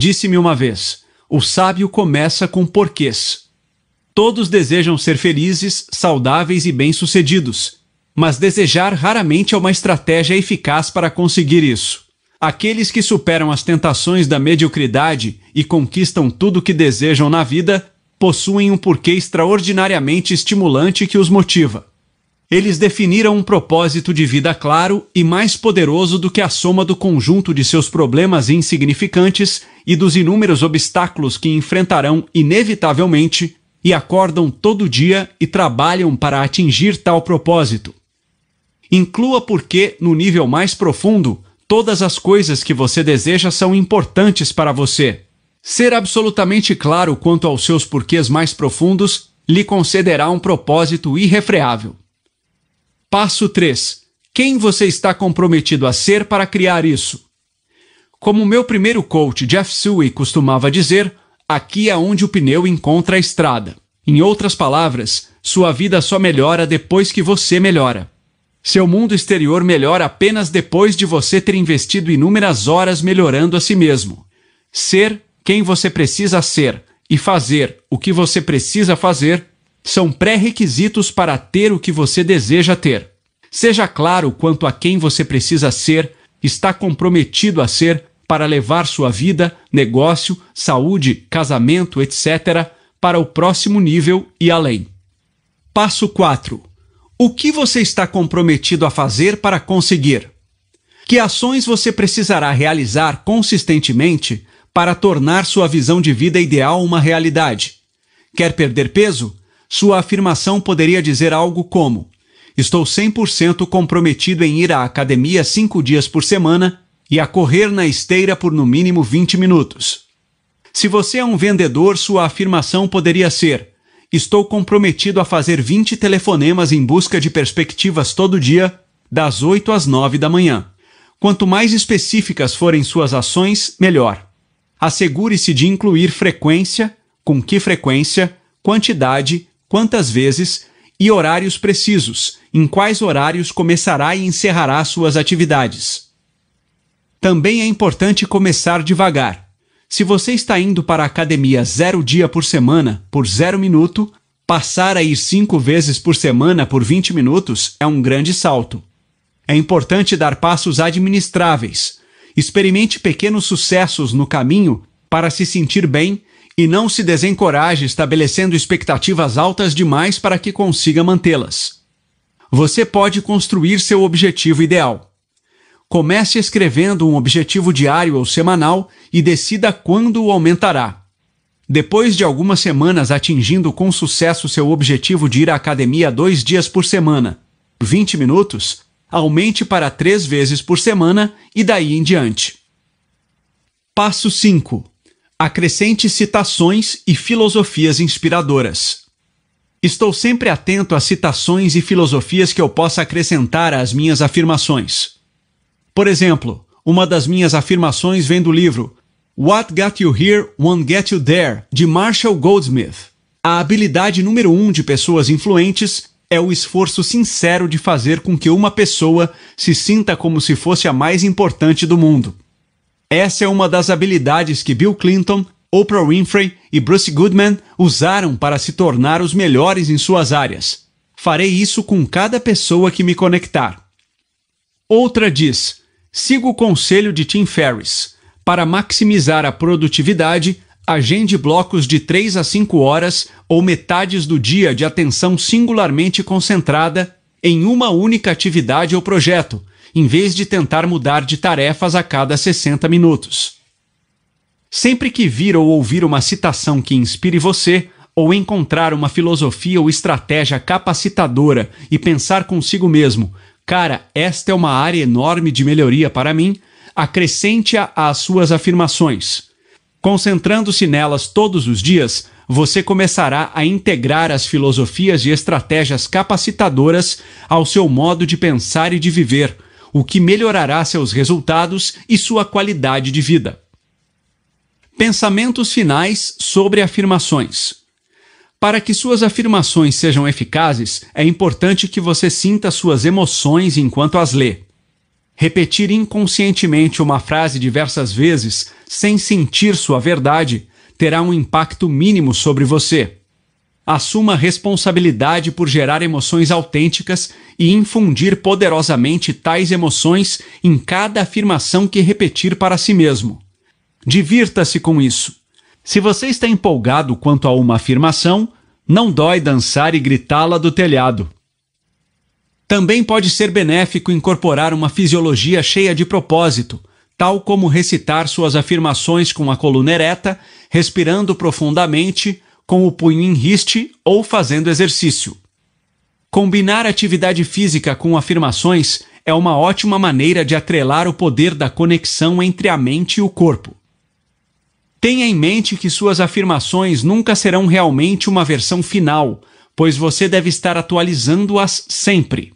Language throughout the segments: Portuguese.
disse-me uma vez: o sábio começa com porquês. Todos desejam ser felizes, saudáveis e bem-sucedidos, mas desejar raramente é uma estratégia eficaz para conseguir isso. Aqueles que superam as tentações da mediocridade e conquistam tudo o que desejam na vida possuem um porquê extraordinariamente estimulante que os motiva. Eles definiram um propósito de vida claro e mais poderoso do que a soma do conjunto de seus problemas insignificantes e dos inúmeros obstáculos que enfrentarão inevitavelmente e acordam todo dia e trabalham para atingir tal propósito. Inclua porque, no nível mais profundo, todas as coisas que você deseja são importantes para você. Ser absolutamente claro quanto aos seus porquês mais profundos lhe concederá um propósito irrefreável. Passo 3. Quem você está comprometido a ser para criar isso? Como meu primeiro coach Jeff Suey costumava dizer, aqui é onde o pneu encontra a estrada. Em outras palavras, sua vida só melhora depois que você melhora. Seu mundo exterior melhora apenas depois de você ter investido inúmeras horas melhorando a si mesmo. Ser quem você precisa ser e fazer o que você precisa fazer são pré-requisitos para ter o que você deseja ter. Seja claro quanto a quem você precisa ser, está comprometido a ser para levar sua vida, negócio, saúde, casamento, etc., para o próximo nível e além. Passo 4. O que você está comprometido a fazer para conseguir? Que ações você precisará realizar consistentemente para tornar sua visão de vida ideal uma realidade? Quer perder peso? sua afirmação poderia dizer algo como: Estou 100% comprometido em ir à academia cinco dias por semana e a correr na esteira por no mínimo 20 minutos. Se você é um vendedor, sua afirmação poderia ser: Estou comprometido a fazer 20 telefonemas em busca de perspectivas todo dia, das 8 às 9 da manhã. Quanto mais específicas forem suas ações, melhor. Assegure-se de incluir frequência, com que frequência, quantidade quantas vezes e horários precisos, em quais horários começará e encerrará suas atividades. Também é importante começar devagar. Se você está indo para a academia zero dia por semana, por zero minuto, passar a ir cinco vezes por semana por 20 minutos é um grande salto. É importante dar passos administráveis. Experimente pequenos sucessos no caminho para se sentir bem e não se desencoraje estabelecendo expectativas altas demais para que consiga mantê-las. Você pode construir seu objetivo ideal. Comece escrevendo um objetivo diário ou semanal e decida quando o aumentará. Depois de algumas semanas atingindo com sucesso seu objetivo de ir à academia dois dias por semana, 20 minutos, aumente para três vezes por semana e daí em diante. Passo 5 acrescente citações e filosofias inspiradoras. Estou sempre atento a citações e filosofias que eu possa acrescentar às minhas afirmações. Por exemplo, uma das minhas afirmações vem do livro What Got You Here Won't Get You There, de Marshall Goldsmith. A habilidade número um de pessoas influentes é o esforço sincero de fazer com que uma pessoa se sinta como se fosse a mais importante do mundo. Essa é uma das habilidades que Bill Clinton, Oprah Winfrey e Bruce Goodman usaram para se tornar os melhores em suas áreas. Farei isso com cada pessoa que me conectar. Outra diz: siga o conselho de Tim Ferriss. Para maximizar a produtividade, agende blocos de 3 a 5 horas ou metades do dia de atenção singularmente concentrada em uma única atividade ou projeto, em vez de tentar mudar de tarefas a cada 60 minutos. Sempre que vir ou ouvir uma citação que inspire você, ou encontrar uma filosofia ou estratégia capacitadora e pensar consigo mesmo, cara, esta é uma área enorme de melhoria para mim, acrescente-a às suas afirmações. Concentrando-se nelas todos os dias, você começará a integrar as filosofias e estratégias capacitadoras ao seu modo de pensar e de viver o que melhorará seus resultados e sua qualidade de vida. Pensamentos finais sobre afirmações. Para que suas afirmações sejam eficazes, é importante que você sinta suas emoções enquanto as lê. Repetir inconscientemente uma frase diversas vezes sem sentir sua verdade, terá um impacto mínimo sobre você. Assuma responsabilidade por gerar emoções autênticas e infundir poderosamente tais emoções em cada afirmação que repetir para si mesmo. Divirta-se com isso. Se você está empolgado quanto a uma afirmação, não dói dançar e gritá-la do telhado. Também pode ser benéfico incorporar uma fisiologia cheia de propósito, tal como recitar suas afirmações com a coluna ereta, respirando profundamente com o punho em riste ou fazendo exercício. Combinar atividade física com afirmações é uma ótima maneira de atrelar o poder da conexão entre a mente e o corpo. Tenha em mente que suas afirmações nunca serão realmente uma versão final, pois você deve estar atualizando-as sempre.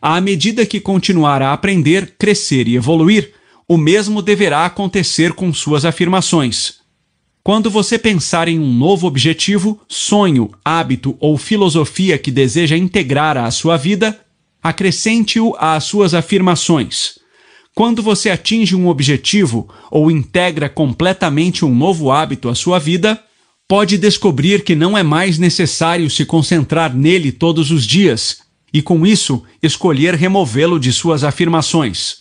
À medida que continuar a aprender, crescer e evoluir, o mesmo deverá acontecer com suas afirmações. Quando você pensar em um novo objetivo, sonho, hábito ou filosofia que deseja integrar à sua vida, acrescente-o às suas afirmações. Quando você atinge um objetivo ou integra completamente um novo hábito à sua vida, pode descobrir que não é mais necessário se concentrar nele todos os dias e, com isso, escolher removê-lo de suas afirmações.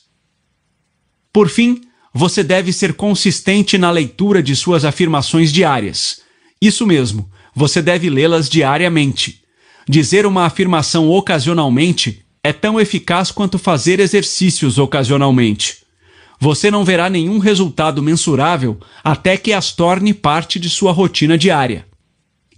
Por fim, você deve ser consistente na leitura de suas afirmações diárias. Isso mesmo, você deve lê-las diariamente. Dizer uma afirmação ocasionalmente é tão eficaz quanto fazer exercícios ocasionalmente. Você não verá nenhum resultado mensurável até que as torne parte de sua rotina diária.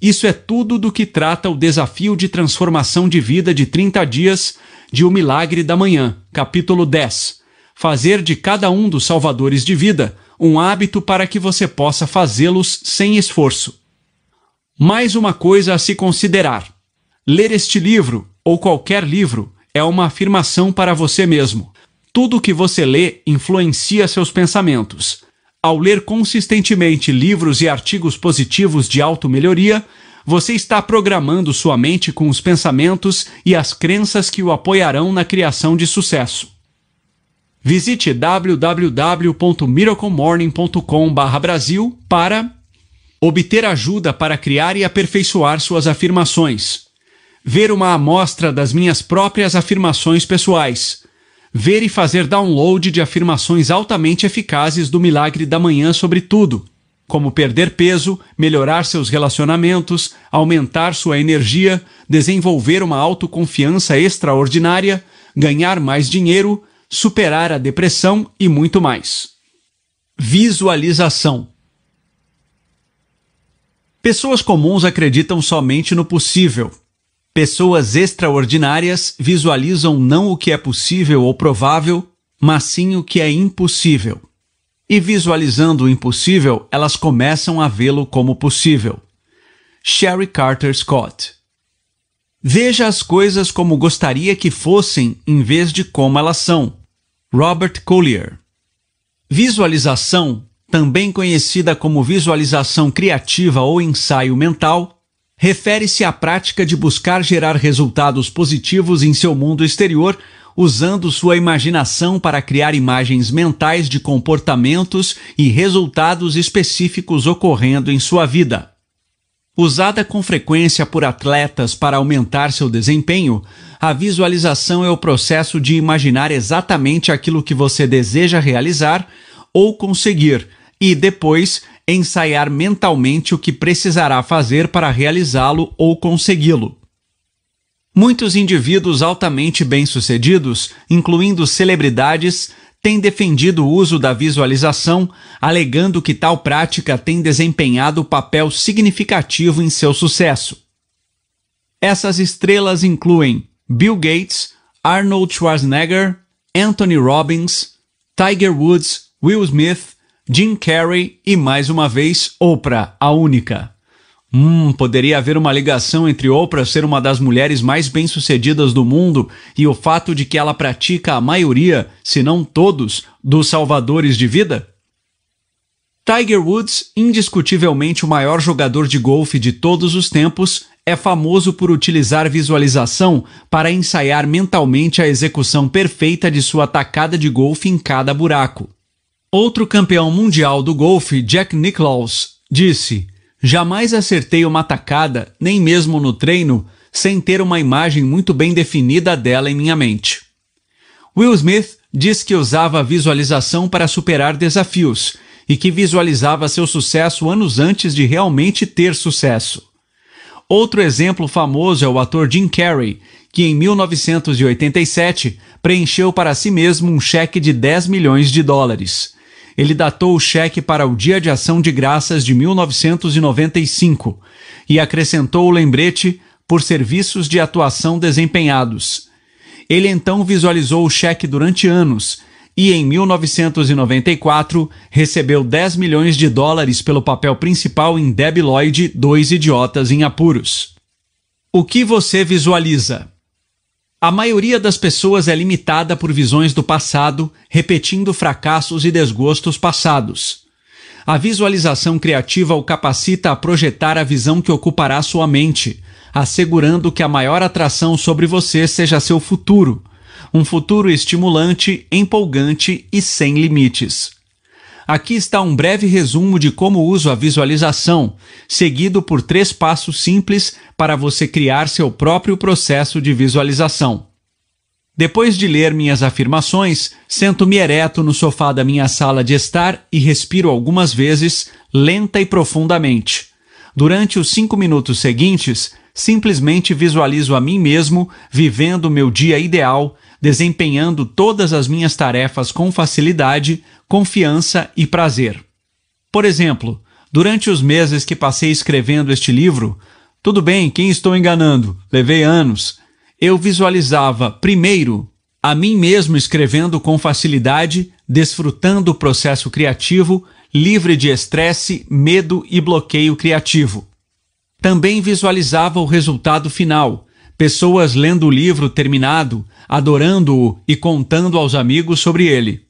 Isso é tudo do que trata o desafio de transformação de vida de 30 dias de O Milagre da Manhã, capítulo 10 fazer de cada um dos salvadores de vida um hábito para que você possa fazê-los sem esforço. Mais uma coisa a se considerar: ler este livro, ou qualquer livro, é uma afirmação para você mesmo. Tudo o que você lê influencia seus pensamentos. Ao ler consistentemente livros e artigos positivos de automelhoria, você está programando sua mente com os pensamentos e as crenças que o apoiarão na criação de sucesso. Visite www.miraclemorning.com/brasil para obter ajuda para criar e aperfeiçoar suas afirmações, ver uma amostra das minhas próprias afirmações pessoais, ver e fazer download de afirmações altamente eficazes do Milagre da Manhã sobre tudo, como perder peso, melhorar seus relacionamentos, aumentar sua energia, desenvolver uma autoconfiança extraordinária, ganhar mais dinheiro superar a depressão e muito mais. Visualização. Pessoas comuns acreditam somente no possível. Pessoas extraordinárias visualizam não o que é possível ou provável, mas sim o que é impossível. E visualizando o impossível, elas começam a vê-lo como possível. Sherry Carter Scott Veja as coisas como gostaria que fossem em vez de como elas são. Robert Collier. Visualização, também conhecida como visualização criativa ou ensaio mental, refere-se à prática de buscar gerar resultados positivos em seu mundo exterior usando sua imaginação para criar imagens mentais de comportamentos e resultados específicos ocorrendo em sua vida. Usada com frequência por atletas para aumentar seu desempenho, a visualização é o processo de imaginar exatamente aquilo que você deseja realizar ou conseguir e depois ensaiar mentalmente o que precisará fazer para realizá-lo ou consegui-lo. Muitos indivíduos altamente bem-sucedidos, incluindo celebridades, tem defendido o uso da visualização, alegando que tal prática tem desempenhado papel significativo em seu sucesso. Essas estrelas incluem Bill Gates, Arnold Schwarzenegger, Anthony Robbins, Tiger Woods, Will Smith, Jim Carrey e mais uma vez Oprah, a única. Hum, poderia haver uma ligação entre Oprah ser uma das mulheres mais bem-sucedidas do mundo e o fato de que ela pratica a maioria, se não todos, dos salvadores de vida? Tiger Woods, indiscutivelmente o maior jogador de golfe de todos os tempos, é famoso por utilizar visualização para ensaiar mentalmente a execução perfeita de sua tacada de golfe em cada buraco. Outro campeão mundial do golfe, Jack Nicklaus, disse: Jamais acertei uma tacada, nem mesmo no treino, sem ter uma imagem muito bem definida dela em minha mente. Will Smith diz que usava a visualização para superar desafios e que visualizava seu sucesso anos antes de realmente ter sucesso. Outro exemplo famoso é o ator Jim Carrey, que em 1987 preencheu para si mesmo um cheque de 10 milhões de dólares. Ele datou o cheque para o Dia de Ação de Graças de 1995 e acrescentou o lembrete por serviços de atuação desempenhados. Ele então visualizou o cheque durante anos e, em 1994, recebeu 10 milhões de dólares pelo papel principal em Debi Lloyd, Dois Idiotas em Apuros. O que você visualiza? A maioria das pessoas é limitada por visões do passado, repetindo fracassos e desgostos passados. A visualização criativa o capacita a projetar a visão que ocupará sua mente, assegurando que a maior atração sobre você seja seu futuro, um futuro estimulante, empolgante e sem limites. Aqui está um breve resumo de como uso a visualização, seguido por três passos simples para você criar seu próprio processo de visualização. Depois de ler minhas afirmações, sento-me ereto no sofá da minha sala de estar e respiro algumas vezes, lenta e profundamente. Durante os cinco minutos seguintes, simplesmente visualizo a mim mesmo vivendo meu dia ideal, desempenhando todas as minhas tarefas com facilidade, confiança e prazer. Por exemplo, durante os meses que passei escrevendo este livro, tudo bem, quem estou enganando? Levei anos. Eu visualizava, primeiro, a mim mesmo escrevendo com facilidade, desfrutando o processo criativo, livre de estresse, medo e bloqueio criativo. Também visualizava o resultado final, pessoas lendo o livro terminado, adorando-o e contando aos amigos sobre ele.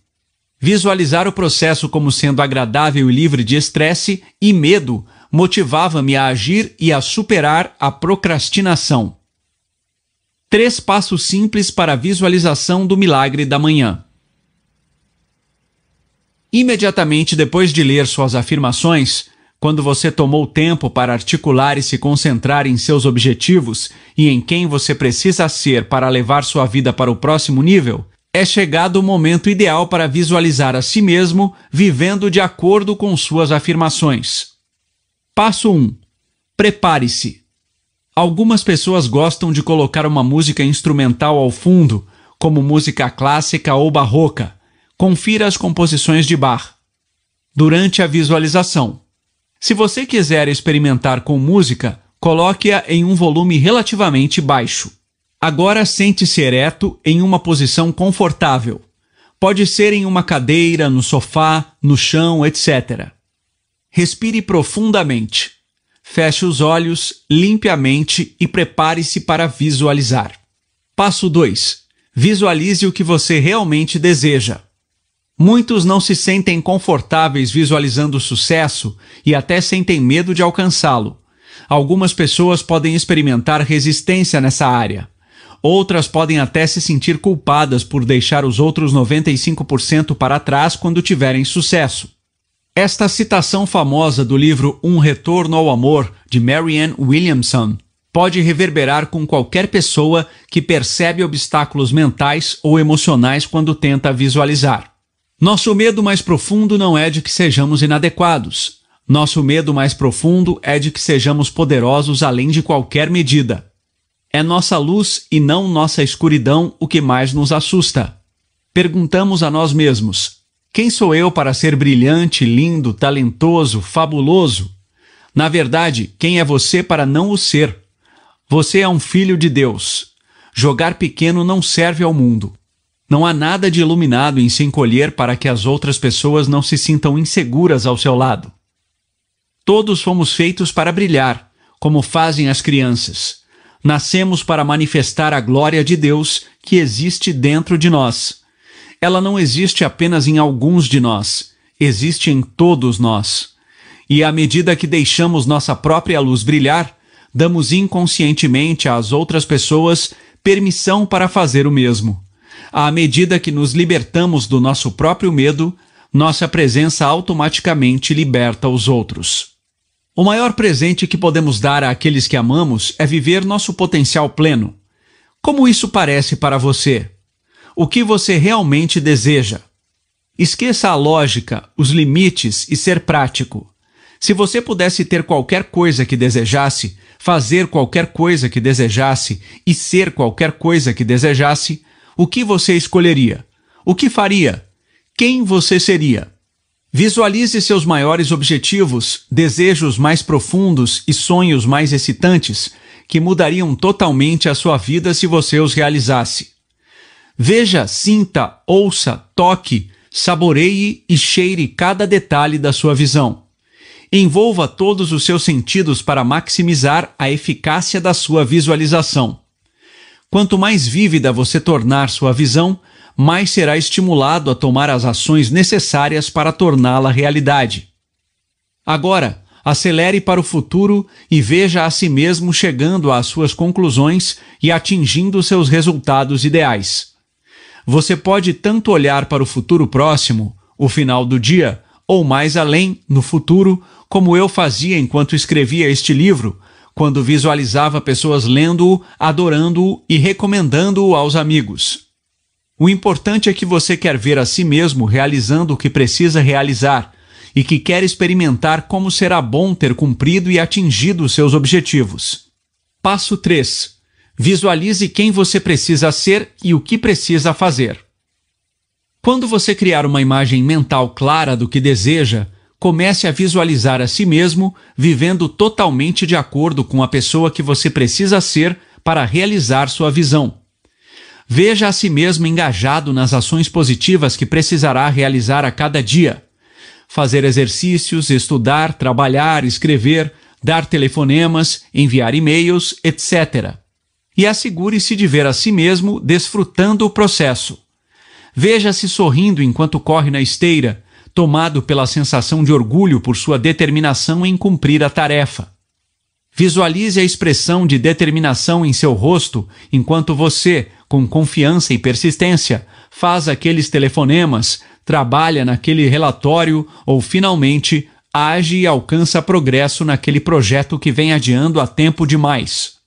Visualizar o processo como sendo agradável e livre de estresse e medo motivava-me a agir e a superar a procrastinação. Três passos simples para a visualização do milagre da manhã. Imediatamente depois de ler suas afirmações, quando você tomou tempo para articular e se concentrar em seus objetivos e em quem você precisa ser para levar sua vida para o próximo nível, é chegado o momento ideal para visualizar a si mesmo vivendo de acordo com suas afirmações. Passo 1. Prepare-se. Algumas pessoas gostam de colocar uma música instrumental ao fundo, como música clássica ou barroca. Confira as composições de Bach. Durante a visualização, se você quiser experimentar com música, coloque-a em um volume relativamente baixo. Agora sente-se ereto em uma posição confortável. Pode ser em uma cadeira, no sofá, no chão, etc. Respire profundamente. Feche os olhos, limpe a mente e prepare-se para visualizar. Passo 2. Visualize o que você realmente deseja. Muitos não se sentem confortáveis visualizando o sucesso e até sentem medo de alcançá-lo. Algumas pessoas podem experimentar resistência nessa área. Outras podem até se sentir culpadas por deixar os outros 95% para trás quando tiverem sucesso. Esta citação famosa do livro Um Retorno ao Amor, de Marianne Williamson, pode reverberar com qualquer pessoa que percebe obstáculos mentais ou emocionais quando tenta visualizar. Nosso medo mais profundo não é de que sejamos inadequados. Nosso medo mais profundo é de que sejamos poderosos além de qualquer medida. É nossa luz e não nossa escuridão o que mais nos assusta. Perguntamos a nós mesmos: quem sou eu para ser brilhante, lindo, talentoso, fabuloso? Na verdade, quem é você para não o ser? Você é um filho de Deus. Jogar pequeno não serve ao mundo. Não há nada de iluminado em se encolher para que as outras pessoas não se sintam inseguras ao seu lado. Todos fomos feitos para brilhar, como fazem as crianças. Nascemos para manifestar a glória de Deus que existe dentro de nós. Ela não existe apenas em alguns de nós, existe em todos nós. E à medida que deixamos nossa própria luz brilhar, damos inconscientemente às outras pessoas permissão para fazer o mesmo. À medida que nos libertamos do nosso próprio medo, nossa presença automaticamente liberta os outros. O maior presente que podemos dar àqueles que amamos é viver nosso potencial pleno. Como isso parece para você? O que você realmente deseja? Esqueça a lógica, os limites e ser prático. Se você pudesse ter qualquer coisa que desejasse, fazer qualquer coisa que desejasse e ser qualquer coisa que desejasse, o que você escolheria? O que faria? Quem você seria? Visualize seus maiores objetivos, desejos mais profundos e sonhos mais excitantes que mudariam totalmente a sua vida se você os realizasse. Veja, sinta, ouça, toque, saboreie e cheire cada detalhe da sua visão. Envolva todos os seus sentidos para maximizar a eficácia da sua visualização. Quanto mais vívida você tornar sua visão, mais será estimulado a tomar as ações necessárias para torná-la realidade. Agora, acelere para o futuro e veja a si mesmo chegando às suas conclusões e atingindo seus resultados ideais. Você pode tanto olhar para o futuro próximo, o final do dia, ou mais além, no futuro, como eu fazia enquanto escrevia este livro, quando visualizava pessoas lendo-o, adorando-o e recomendando-o aos amigos. O importante é que você quer ver a si mesmo realizando o que precisa realizar e que quer experimentar como será bom ter cumprido e atingido os seus objetivos. Passo 3. Visualize quem você precisa ser e o que precisa fazer. Quando você criar uma imagem mental clara do que deseja, comece a visualizar a si mesmo vivendo totalmente de acordo com a pessoa que você precisa ser para realizar sua visão. Veja a si mesmo engajado nas ações positivas que precisará realizar a cada dia. Fazer exercícios, estudar, trabalhar, escrever, dar telefonemas, enviar e-mails, etc. E assegure-se de ver a si mesmo desfrutando o processo. Veja-se sorrindo enquanto corre na esteira, tomado pela sensação de orgulho por sua determinação em cumprir a tarefa. Visualize a expressão de determinação em seu rosto enquanto você, com confiança e persistência, faz aqueles telefonemas, trabalha naquele relatório ou, finalmente, age e alcança progresso naquele projeto que vem adiando há tempo demais.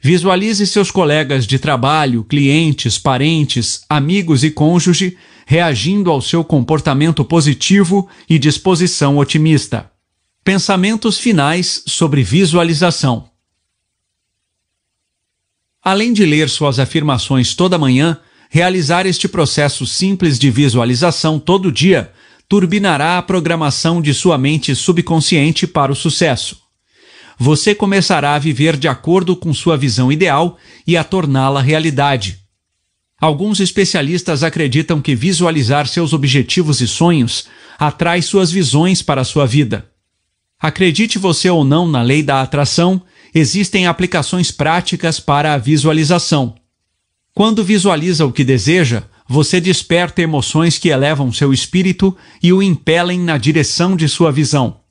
Visualize seus colegas de trabalho, clientes, parentes, amigos e cônjuge reagindo ao seu comportamento positivo e disposição otimista. Pensamentos finais sobre visualização. Além de ler suas afirmações toda manhã, realizar este processo simples de visualização todo dia turbinará a programação de sua mente subconsciente para o sucesso. Você começará a viver de acordo com sua visão ideal e a torná-la realidade. Alguns especialistas acreditam que visualizar seus objetivos e sonhos atrai suas visões para a sua vida. Acredite você ou não na lei da atração, existem aplicações práticas para a visualização. Quando visualiza o que deseja, você desperta emoções que elevam seu espírito e o impelem na direção de sua visão.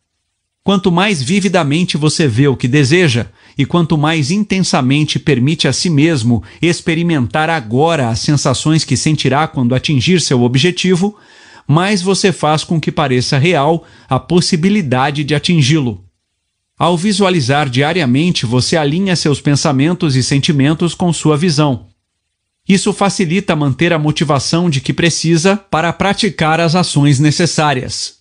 Quanto mais vividamente você vê o que deseja, e quanto mais intensamente permite a si mesmo experimentar agora as sensações que sentirá quando atingir seu objetivo, mais você faz com que pareça real a possibilidade de atingi-lo. Ao visualizar diariamente, você alinha seus pensamentos e sentimentos com sua visão. Isso facilita manter a motivação de que precisa para praticar as ações necessárias.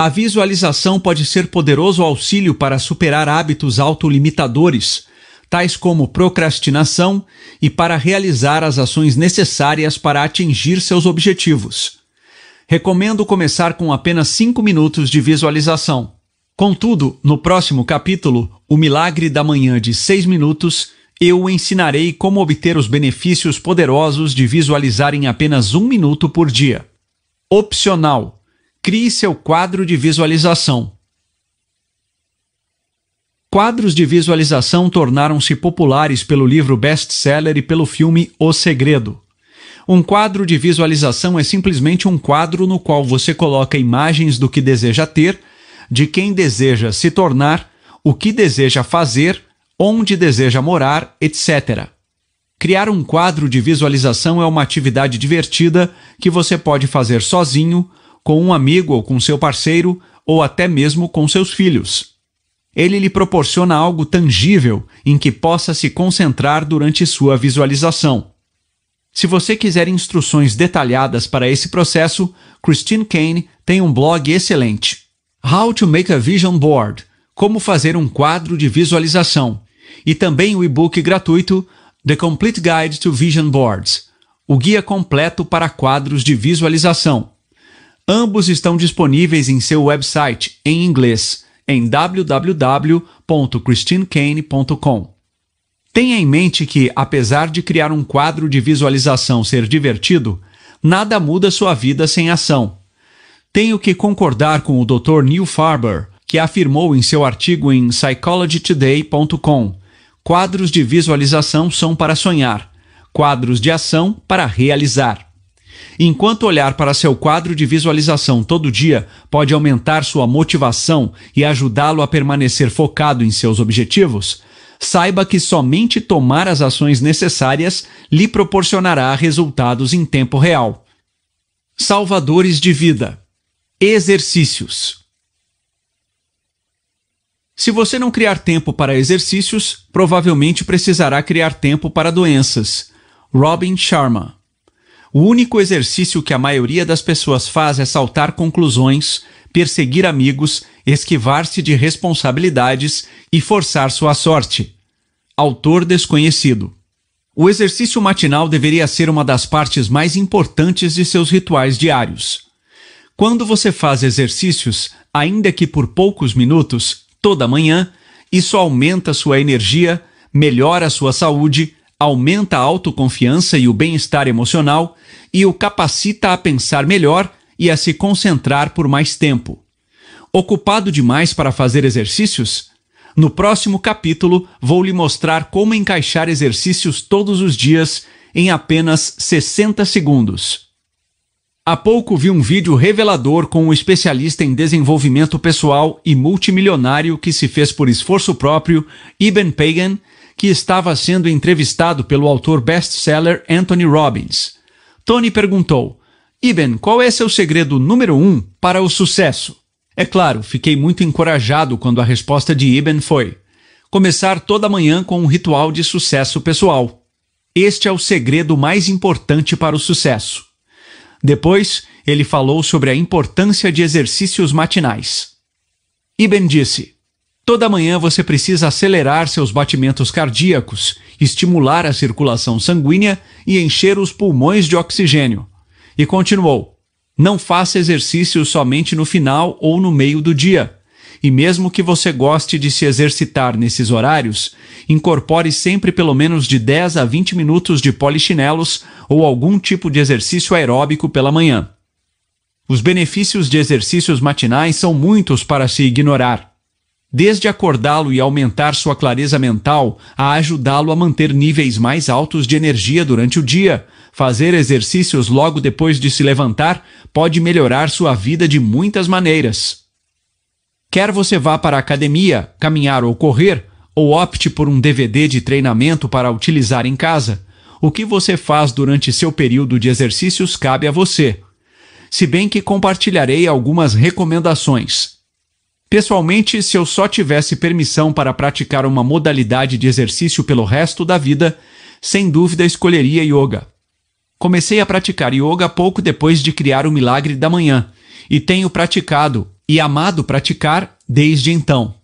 A visualização pode ser poderoso auxílio para superar hábitos autolimitadores, tais como procrastinação, e para realizar as ações necessárias para atingir seus objetivos recomendo começar com apenas 5 minutos de visualização. Contudo, no próximo capítulo, O Milagre da Manhã de 6 minutos, eu ensinarei como obter os benefícios poderosos de visualizar em apenas um minuto por dia. Opcional: crie seu quadro de visualização. Quadros de visualização tornaram-se populares pelo livro best-seller e pelo filme O Segredo. Um quadro de visualização é simplesmente um quadro no qual você coloca imagens do que deseja ter, de quem deseja se tornar, o que deseja fazer, onde deseja morar, etc. Criar um quadro de visualização é uma atividade divertida que você pode fazer sozinho, com um amigo ou com seu parceiro, ou até mesmo com seus filhos. Ele lhe proporciona algo tangível em que possa se concentrar durante sua visualização. Se você quiser instruções detalhadas para esse processo, Christine Kane tem um blog excelente. How to Make a Vision Board Como fazer um quadro de visualização e também o e-book gratuito The Complete Guide to Vision Boards o guia completo para quadros de visualização. Ambos estão disponíveis em seu website em inglês em www.christinekane.com. Tenha em mente que, apesar de criar um quadro de visualização ser divertido, nada muda sua vida sem ação. Tenho que concordar com o Dr. Neil Farber, que afirmou em seu artigo em psychologytoday.com: quadros de visualização são para sonhar quadros de ação para realizar. Enquanto olhar para seu quadro de visualização todo dia pode aumentar sua motivação e ajudá-lo a permanecer focado em seus objetivos, saiba que somente tomar as ações necessárias lhe proporcionará resultados em tempo real. Salvadores de vida. Exercícios. Se você não criar tempo para exercícios, provavelmente precisará criar tempo para doenças. Robin Sharma. O único exercício que a maioria das pessoas faz é saltar conclusões, perseguir amigos, esquivar-se de responsabilidades e forçar sua sorte. Autor desconhecido. O exercício matinal deveria ser uma das partes mais importantes de seus rituais diários. Quando você faz exercícios, ainda que por poucos minutos, toda manhã, isso aumenta sua energia, melhora sua saúde, aumenta a autoconfiança e o bem-estar emocional e o capacita a pensar melhor e a se concentrar por mais tempo. Ocupado demais para fazer exercícios? No próximo capítulo, vou lhe mostrar como encaixar exercícios todos os dias em apenas 60 segundos. Há pouco vi um vídeo revelador com um especialista em desenvolvimento pessoal e multimilionário que se fez por esforço próprio, Eben Pagan, que estava sendo entrevistado pelo autor best-seller Anthony Robbins. Tony perguntou: Iben, qual é seu segredo número um para o sucesso? É claro, fiquei muito encorajado quando a resposta de Iben foi: começar toda manhã com um ritual de sucesso pessoal. Este é o segredo mais importante para o sucesso. Depois, ele falou sobre a importância de exercícios matinais. Iben disse: Toda manhã você precisa acelerar seus batimentos cardíacos, estimular a circulação sanguínea e encher os pulmões de oxigênio. E continuou: Não faça exercício somente no final ou no meio do dia. E mesmo que você goste de se exercitar nesses horários, incorpore sempre pelo menos de 10 a 20 minutos de polichinelos ou algum tipo de exercício aeróbico pela manhã. Os benefícios de exercícios matinais são muitos para se ignorar desde acordá-lo e aumentar sua clareza mental, a ajudá-lo a manter níveis mais altos de energia durante o dia. Fazer exercícios logo depois de se levantar pode melhorar sua vida de muitas maneiras. Quer você vá para a academia, caminhar ou correr, ou opte por um DVD de treinamento para utilizar em casa, o que você faz durante seu período de exercícios cabe a você. Se bem que compartilharei algumas recomendações. Pessoalmente, se eu só tivesse permissão para praticar uma modalidade de exercício pelo resto da vida, sem dúvida escolheria yoga. Comecei a praticar yoga pouco depois de criar o Milagre da Manhã e tenho praticado e amado praticar desde então.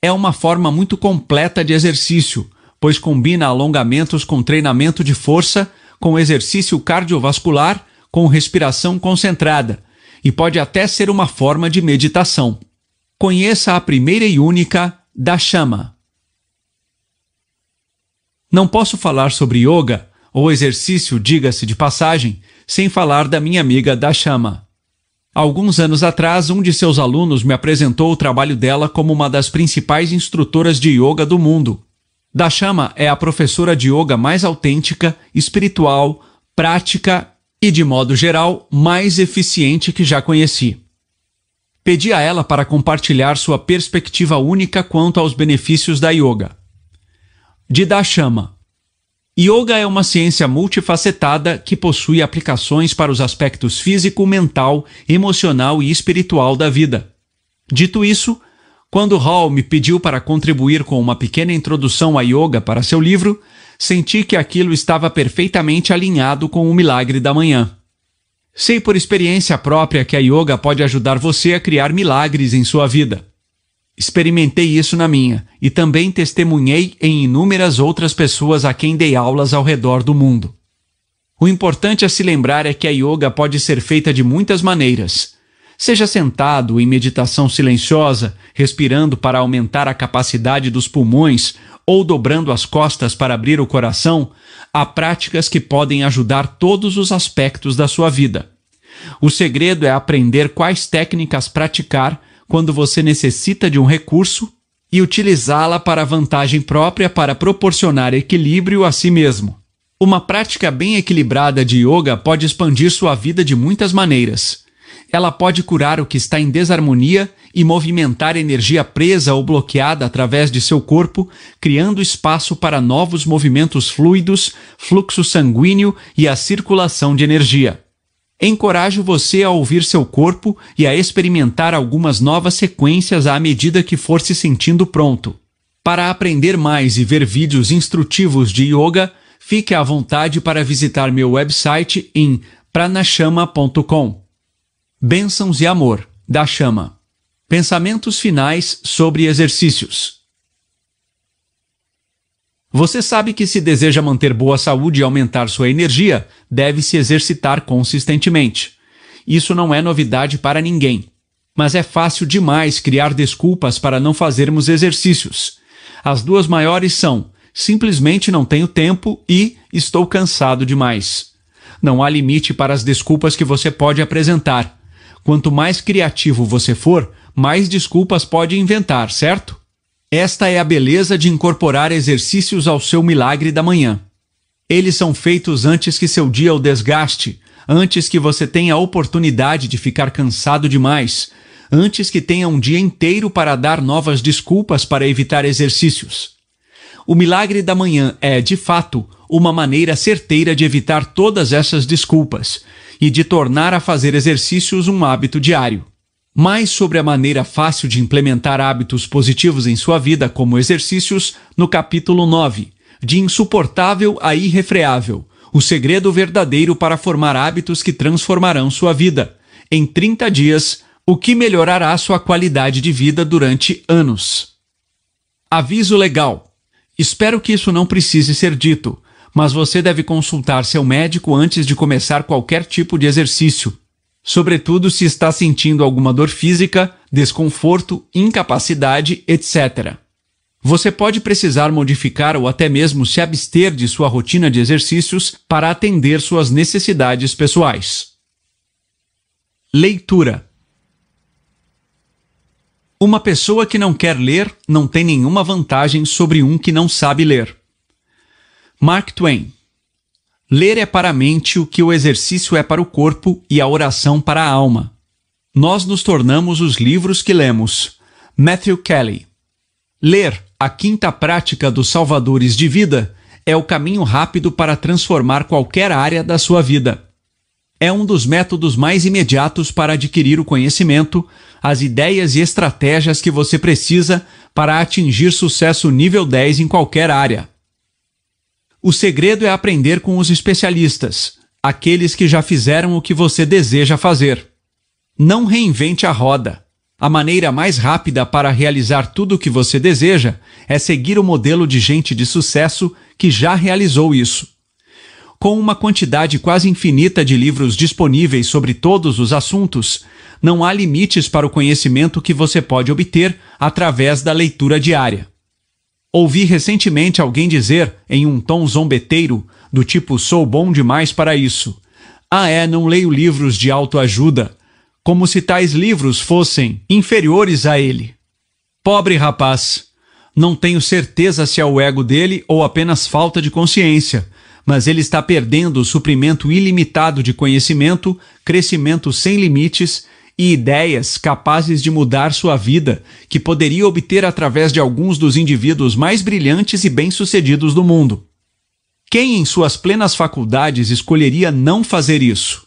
É uma forma muito completa de exercício, pois combina alongamentos com treinamento de força, com exercício cardiovascular, com respiração concentrada, e pode até ser uma forma de meditação. Conheça a primeira e única da chama. Não posso falar sobre yoga ou exercício, diga-se de passagem, sem falar da minha amiga da chama. Alguns anos atrás, um de seus alunos me apresentou o trabalho dela como uma das principais instrutoras de yoga do mundo. Da Chama é a professora de yoga mais autêntica, espiritual, prática e, de modo geral, mais eficiente que já conheci. Pedi a ela para compartilhar sua perspectiva única quanto aos benefícios da yoga. De Chama. Yoga é uma ciência multifacetada que possui aplicações para os aspectos físico, mental, emocional e espiritual da vida. Dito isso, quando Hall me pediu para contribuir com uma pequena introdução a yoga para seu livro, senti que aquilo estava perfeitamente alinhado com o milagre da manhã. Sei por experiência própria que a yoga pode ajudar você a criar milagres em sua vida. Experimentei isso na minha e também testemunhei em inúmeras outras pessoas a quem dei aulas ao redor do mundo. O importante a se lembrar é que a yoga pode ser feita de muitas maneiras. Seja sentado em meditação silenciosa, respirando para aumentar a capacidade dos pulmões ou dobrando as costas para abrir o coração, há práticas que podem ajudar todos os aspectos da sua vida. O segredo é aprender quais técnicas praticar quando você necessita de um recurso e utilizá-la para vantagem própria para proporcionar equilíbrio a si mesmo. Uma prática bem equilibrada de yoga pode expandir sua vida de muitas maneiras. Ela pode curar o que está em desarmonia e movimentar energia presa ou bloqueada através de seu corpo, criando espaço para novos movimentos fluidos, fluxo sanguíneo e a circulação de energia. Encorajo você a ouvir seu corpo e a experimentar algumas novas sequências à medida que for se sentindo pronto. Para aprender mais e ver vídeos instrutivos de yoga, fique à vontade para visitar meu website em pranashama.com. Bênçãos e amor, da chama. Pensamentos finais sobre exercícios. Você sabe que se deseja manter boa saúde e aumentar sua energia, deve se exercitar consistentemente. Isso não é novidade para ninguém. Mas é fácil demais criar desculpas para não fazermos exercícios. As duas maiores são: simplesmente não tenho tempo e estou cansado demais. Não há limite para as desculpas que você pode apresentar. Quanto mais criativo você for, mais desculpas pode inventar, certo? Esta é a beleza de incorporar exercícios ao seu milagre da manhã. Eles são feitos antes que seu dia o desgaste, antes que você tenha a oportunidade de ficar cansado demais, antes que tenha um dia inteiro para dar novas desculpas para evitar exercícios. O milagre da manhã é, de fato, uma maneira certeira de evitar todas essas desculpas e de tornar a fazer exercícios um hábito diário. Mais sobre a maneira fácil de implementar hábitos positivos em sua vida, como exercícios, no capítulo 9, De Insuportável a Irrefreável O segredo verdadeiro para formar hábitos que transformarão sua vida. Em 30 dias, o que melhorará sua qualidade de vida durante anos. Aviso legal. Espero que isso não precise ser dito, mas você deve consultar seu médico antes de começar qualquer tipo de exercício sobretudo se está sentindo alguma dor física, desconforto, incapacidade, etc. Você pode precisar modificar ou até mesmo se abster de sua rotina de exercícios para atender suas necessidades pessoais. Leitura Uma pessoa que não quer ler não tem nenhuma vantagem sobre um que não sabe ler. Mark Twain Ler é para a mente o que o exercício é para o corpo e a oração para a alma. Nós nos tornamos os livros que lemos. Matthew Kelly. Ler, a quinta prática dos salvadores de vida, é o caminho rápido para transformar qualquer área da sua vida. É um dos métodos mais imediatos para adquirir o conhecimento, as ideias e estratégias que você precisa para atingir sucesso nível 10 em qualquer área. O segredo é aprender com os especialistas, aqueles que já fizeram o que você deseja fazer. Não reinvente a roda. A maneira mais rápida para realizar tudo o que você deseja é seguir o modelo de gente de sucesso que já realizou isso. Com uma quantidade quase infinita de livros disponíveis sobre todos os assuntos, não há limites para o conhecimento que você pode obter através da leitura diária. Ouvi recentemente alguém dizer, em um tom zombeteiro, do tipo sou bom demais para isso. Ah, é, não leio livros de autoajuda. Como se tais livros fossem inferiores a ele. Pobre rapaz. Não tenho certeza se é o ego dele ou apenas falta de consciência, mas ele está perdendo o suprimento ilimitado de conhecimento, crescimento sem limites e ideias capazes de mudar sua vida, que poderia obter através de alguns dos indivíduos mais brilhantes e bem-sucedidos do mundo. Quem em suas plenas faculdades escolheria não fazer isso?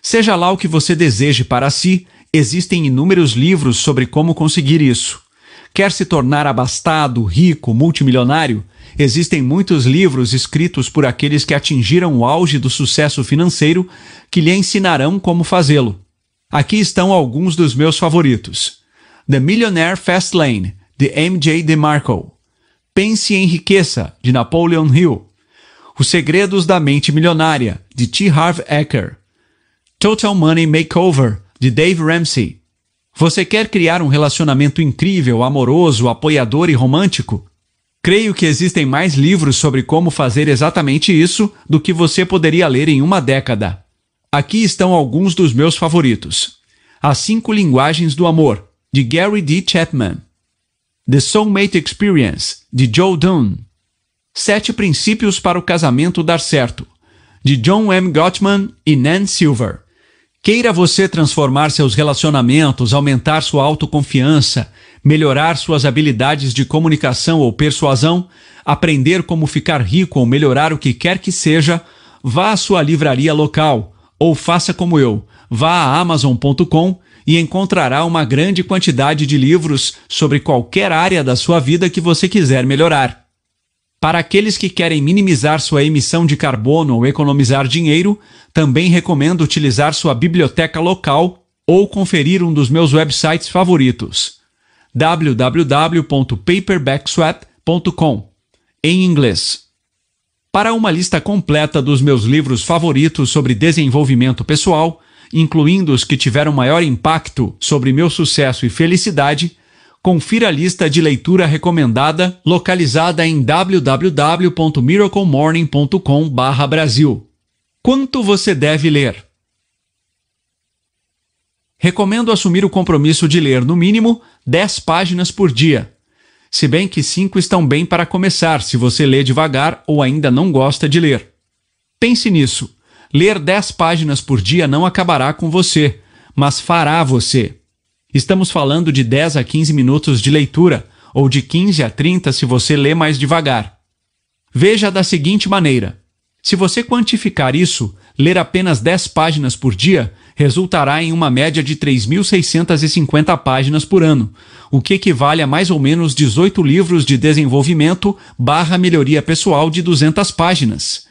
Seja lá o que você deseje para si, existem inúmeros livros sobre como conseguir isso. Quer se tornar abastado, rico, multimilionário? Existem muitos livros escritos por aqueles que atingiram o auge do sucesso financeiro que lhe ensinarão como fazê-lo. Aqui estão alguns dos meus favoritos: The Millionaire Fast Lane, de M.J. DeMarco. Pense em Riqueza, de Napoleon Hill. Os Segredos da Mente Milionária, de T. Harv Eker. Total Money Makeover, de Dave Ramsey. Você quer criar um relacionamento incrível, amoroso, apoiador e romântico? Creio que existem mais livros sobre como fazer exatamente isso do que você poderia ler em uma década. Aqui estão alguns dos meus favoritos: As Cinco Linguagens do Amor, de Gary D. Chapman. The Soulmate Experience, de Joe Dunn. Sete Princípios para o Casamento Dar Certo, de John M. Gottman e Nan Silver. Queira você transformar seus relacionamentos, aumentar sua autoconfiança, melhorar suas habilidades de comunicação ou persuasão, aprender como ficar rico ou melhorar o que quer que seja, vá à sua livraria local ou faça como eu, vá a amazon.com e encontrará uma grande quantidade de livros sobre qualquer área da sua vida que você quiser melhorar. Para aqueles que querem minimizar sua emissão de carbono ou economizar dinheiro, também recomendo utilizar sua biblioteca local ou conferir um dos meus websites favoritos www.paperbackswap.com, em inglês. Para uma lista completa dos meus livros favoritos sobre desenvolvimento pessoal, incluindo os que tiveram maior impacto sobre meu sucesso e felicidade, confira a lista de leitura recomendada localizada em www.miraclemorning.com/brasil. Quanto você deve ler? Recomendo assumir o compromisso de ler, no mínimo, 10 páginas por dia. Se bem que 5 estão bem para começar, se você lê devagar ou ainda não gosta de ler. Pense nisso. Ler 10 páginas por dia não acabará com você, mas fará você. Estamos falando de 10 a 15 minutos de leitura, ou de 15 a 30 se você lê mais devagar. Veja da seguinte maneira: se você quantificar isso, ler apenas 10 páginas por dia resultará em uma média de 3.650 páginas por ano, o que equivale a mais ou menos 18 livros de desenvolvimento barra melhoria pessoal de 200 páginas.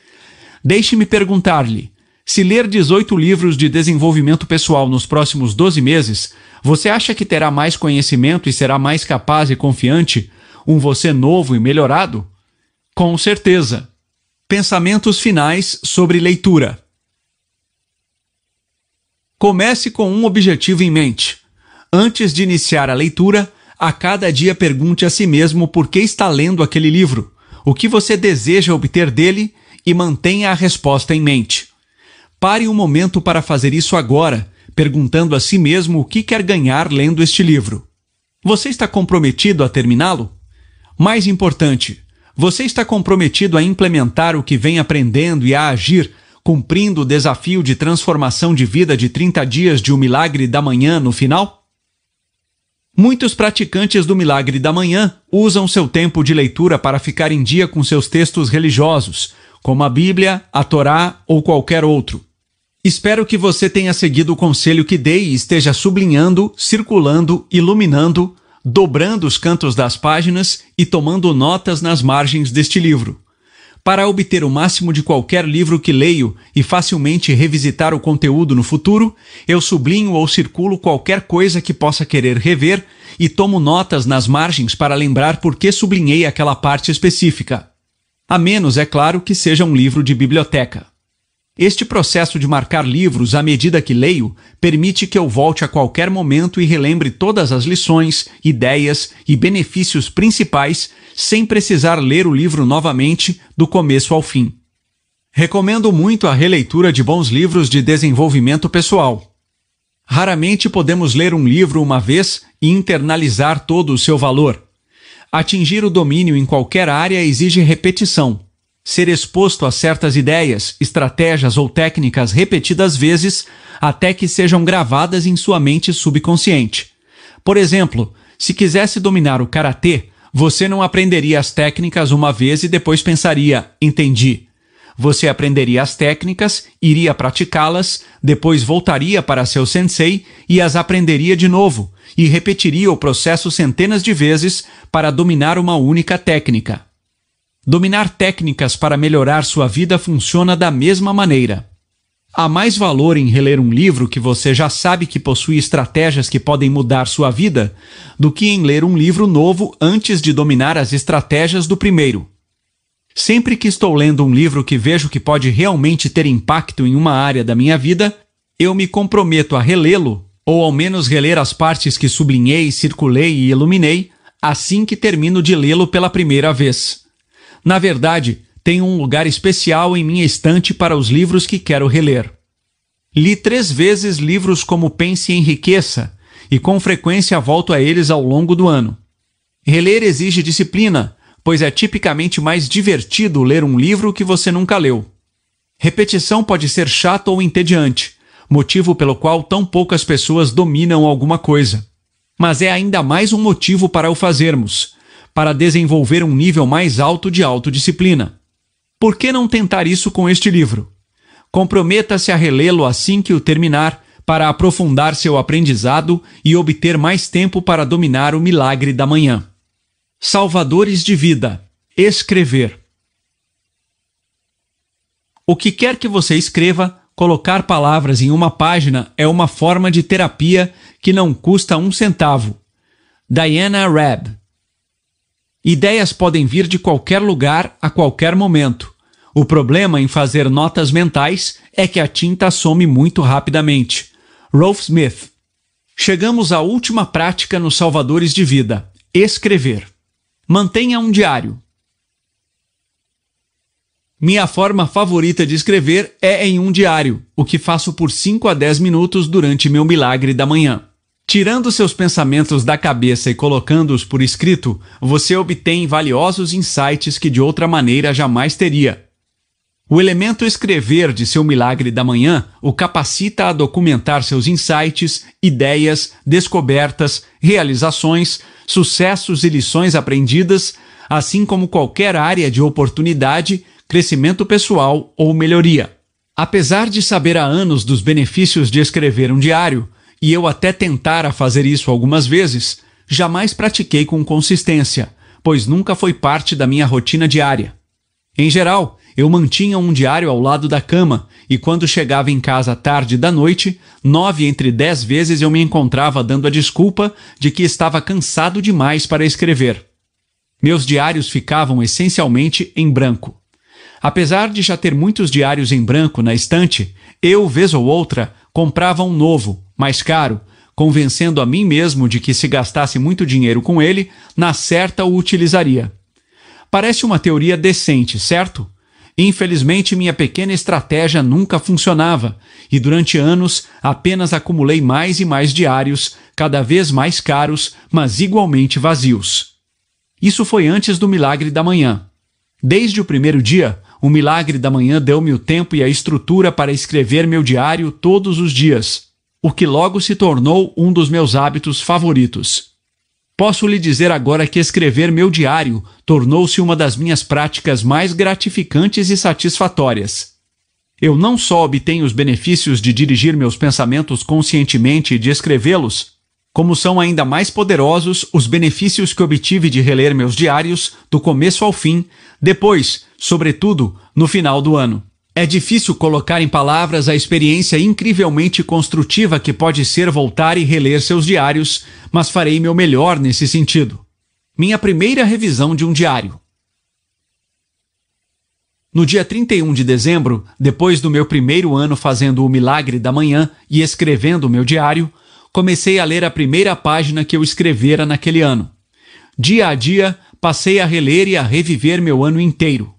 Deixe-me perguntar-lhe, se ler 18 livros de desenvolvimento pessoal nos próximos 12 meses, você acha que terá mais conhecimento e será mais capaz e confiante? Um você novo e melhorado? Com certeza. Pensamentos finais sobre leitura. Comece com um objetivo em mente. Antes de iniciar a leitura, a cada dia pergunte a si mesmo por que está lendo aquele livro, o que você deseja obter dele e mantenha a resposta em mente. Pare um momento para fazer isso agora, perguntando a si mesmo o que quer ganhar lendo este livro. Você está comprometido a terminá-lo? Mais importante, você está comprometido a implementar o que vem aprendendo e a agir cumprindo o desafio de transformação de vida de 30 dias de O Milagre da Manhã no final? Muitos praticantes do Milagre da Manhã usam seu tempo de leitura para ficar em dia com seus textos religiosos, como a Bíblia, a Torá ou qualquer outro. Espero que você tenha seguido o conselho que dei e esteja sublinhando, circulando, iluminando, dobrando os cantos das páginas e tomando notas nas margens deste livro. Para obter o máximo de qualquer livro que leio e facilmente revisitar o conteúdo no futuro, eu sublinho ou circulo qualquer coisa que possa querer rever e tomo notas nas margens para lembrar por que sublinhei aquela parte específica. A menos, é claro, que seja um livro de biblioteca. Este processo de marcar livros à medida que leio permite que eu volte a qualquer momento e relembre todas as lições, ideias e benefícios principais sem precisar ler o livro novamente do começo ao fim. Recomendo muito a releitura de bons livros de desenvolvimento pessoal. Raramente podemos ler um livro uma vez e internalizar todo o seu valor. Atingir o domínio em qualquer área exige repetição ser exposto a certas ideias, estratégias ou técnicas repetidas vezes até que sejam gravadas em sua mente subconsciente. Por exemplo, se quisesse dominar o karatê, você não aprenderia as técnicas uma vez e depois pensaria: entendi. você aprenderia as técnicas, iria praticá-las, depois voltaria para seu sensei e as aprenderia de novo, e repetiria o processo centenas de vezes para dominar uma única técnica. Dominar técnicas para melhorar sua vida funciona da mesma maneira. Há mais valor em reler um livro que você já sabe que possui estratégias que podem mudar sua vida do que em ler um livro novo antes de dominar as estratégias do primeiro. Sempre que estou lendo um livro que vejo que pode realmente ter impacto em uma área da minha vida, eu me comprometo a relê-lo, ou ao menos reler as partes que sublinhei, circulei e iluminei, assim que termino de lê-lo pela primeira vez. Na verdade, tenho um lugar especial em minha estante para os livros que quero reler. Li três vezes livros como Pense e Enriqueça, e com frequência volto a eles ao longo do ano. Reler exige disciplina, pois é tipicamente mais divertido ler um livro que você nunca leu. Repetição pode ser chata ou entediante, motivo pelo qual tão poucas pessoas dominam alguma coisa. Mas é ainda mais um motivo para o fazermos, para desenvolver um nível mais alto de autodisciplina. Por que não tentar isso com este livro? Comprometa-se a relê-lo assim que o terminar, para aprofundar seu aprendizado e obter mais tempo para dominar o milagre da manhã. Salvadores de vida. Escrever. O que quer que você escreva, colocar palavras em uma página é uma forma de terapia que não custa um centavo. Diana Rabb Ideias podem vir de qualquer lugar a qualquer momento. O problema em fazer notas mentais é que a tinta some muito rapidamente. Rolf Smith. Chegamos à última prática nos Salvadores de Vida: escrever. Mantenha um diário. Minha forma favorita de escrever é em um diário, o que faço por 5 a 10 minutos durante meu milagre da manhã. Tirando seus pensamentos da cabeça e colocando-os por escrito, você obtém valiosos insights que de outra maneira jamais teria. O elemento escrever de seu milagre da manhã o capacita a documentar seus insights, ideias, descobertas, realizações, sucessos e lições aprendidas, assim como qualquer área de oportunidade, crescimento pessoal ou melhoria. Apesar de saber há anos dos benefícios de escrever um diário, e eu até tentara fazer isso algumas vezes, jamais pratiquei com consistência, pois nunca foi parte da minha rotina diária. Em geral, eu mantinha um diário ao lado da cama, e quando chegava em casa tarde da noite, nove entre dez vezes eu me encontrava dando a desculpa de que estava cansado demais para escrever. Meus diários ficavam essencialmente em branco. Apesar de já ter muitos diários em branco na estante, eu, vez ou outra, comprava um novo, mais caro, convencendo a mim mesmo de que se gastasse muito dinheiro com ele, na certa o utilizaria. Parece uma teoria decente, certo? Infelizmente, minha pequena estratégia nunca funcionava, e durante anos apenas acumulei mais e mais diários, cada vez mais caros, mas igualmente vazios. Isso foi antes do milagre da manhã. Desde o primeiro dia, o milagre da manhã deu-me o tempo e a estrutura para escrever meu diário todos os dias o que logo se tornou um dos meus hábitos favoritos. Posso lhe dizer agora que escrever meu diário tornou-se uma das minhas práticas mais gratificantes e satisfatórias. Eu não só obtenho os benefícios de dirigir meus pensamentos conscientemente e de escrevê-los, como são ainda mais poderosos os benefícios que obtive de reler meus diários do começo ao fim, depois, sobretudo, no final do ano. É difícil colocar em palavras a experiência incrivelmente construtiva que pode ser voltar e reler seus diários, mas farei meu melhor nesse sentido. Minha primeira revisão de um diário. No dia 31 de dezembro, depois do meu primeiro ano fazendo o milagre da manhã e escrevendo meu diário, comecei a ler a primeira página que eu escrevera naquele ano. Dia a dia, passei a reler e a reviver meu ano inteiro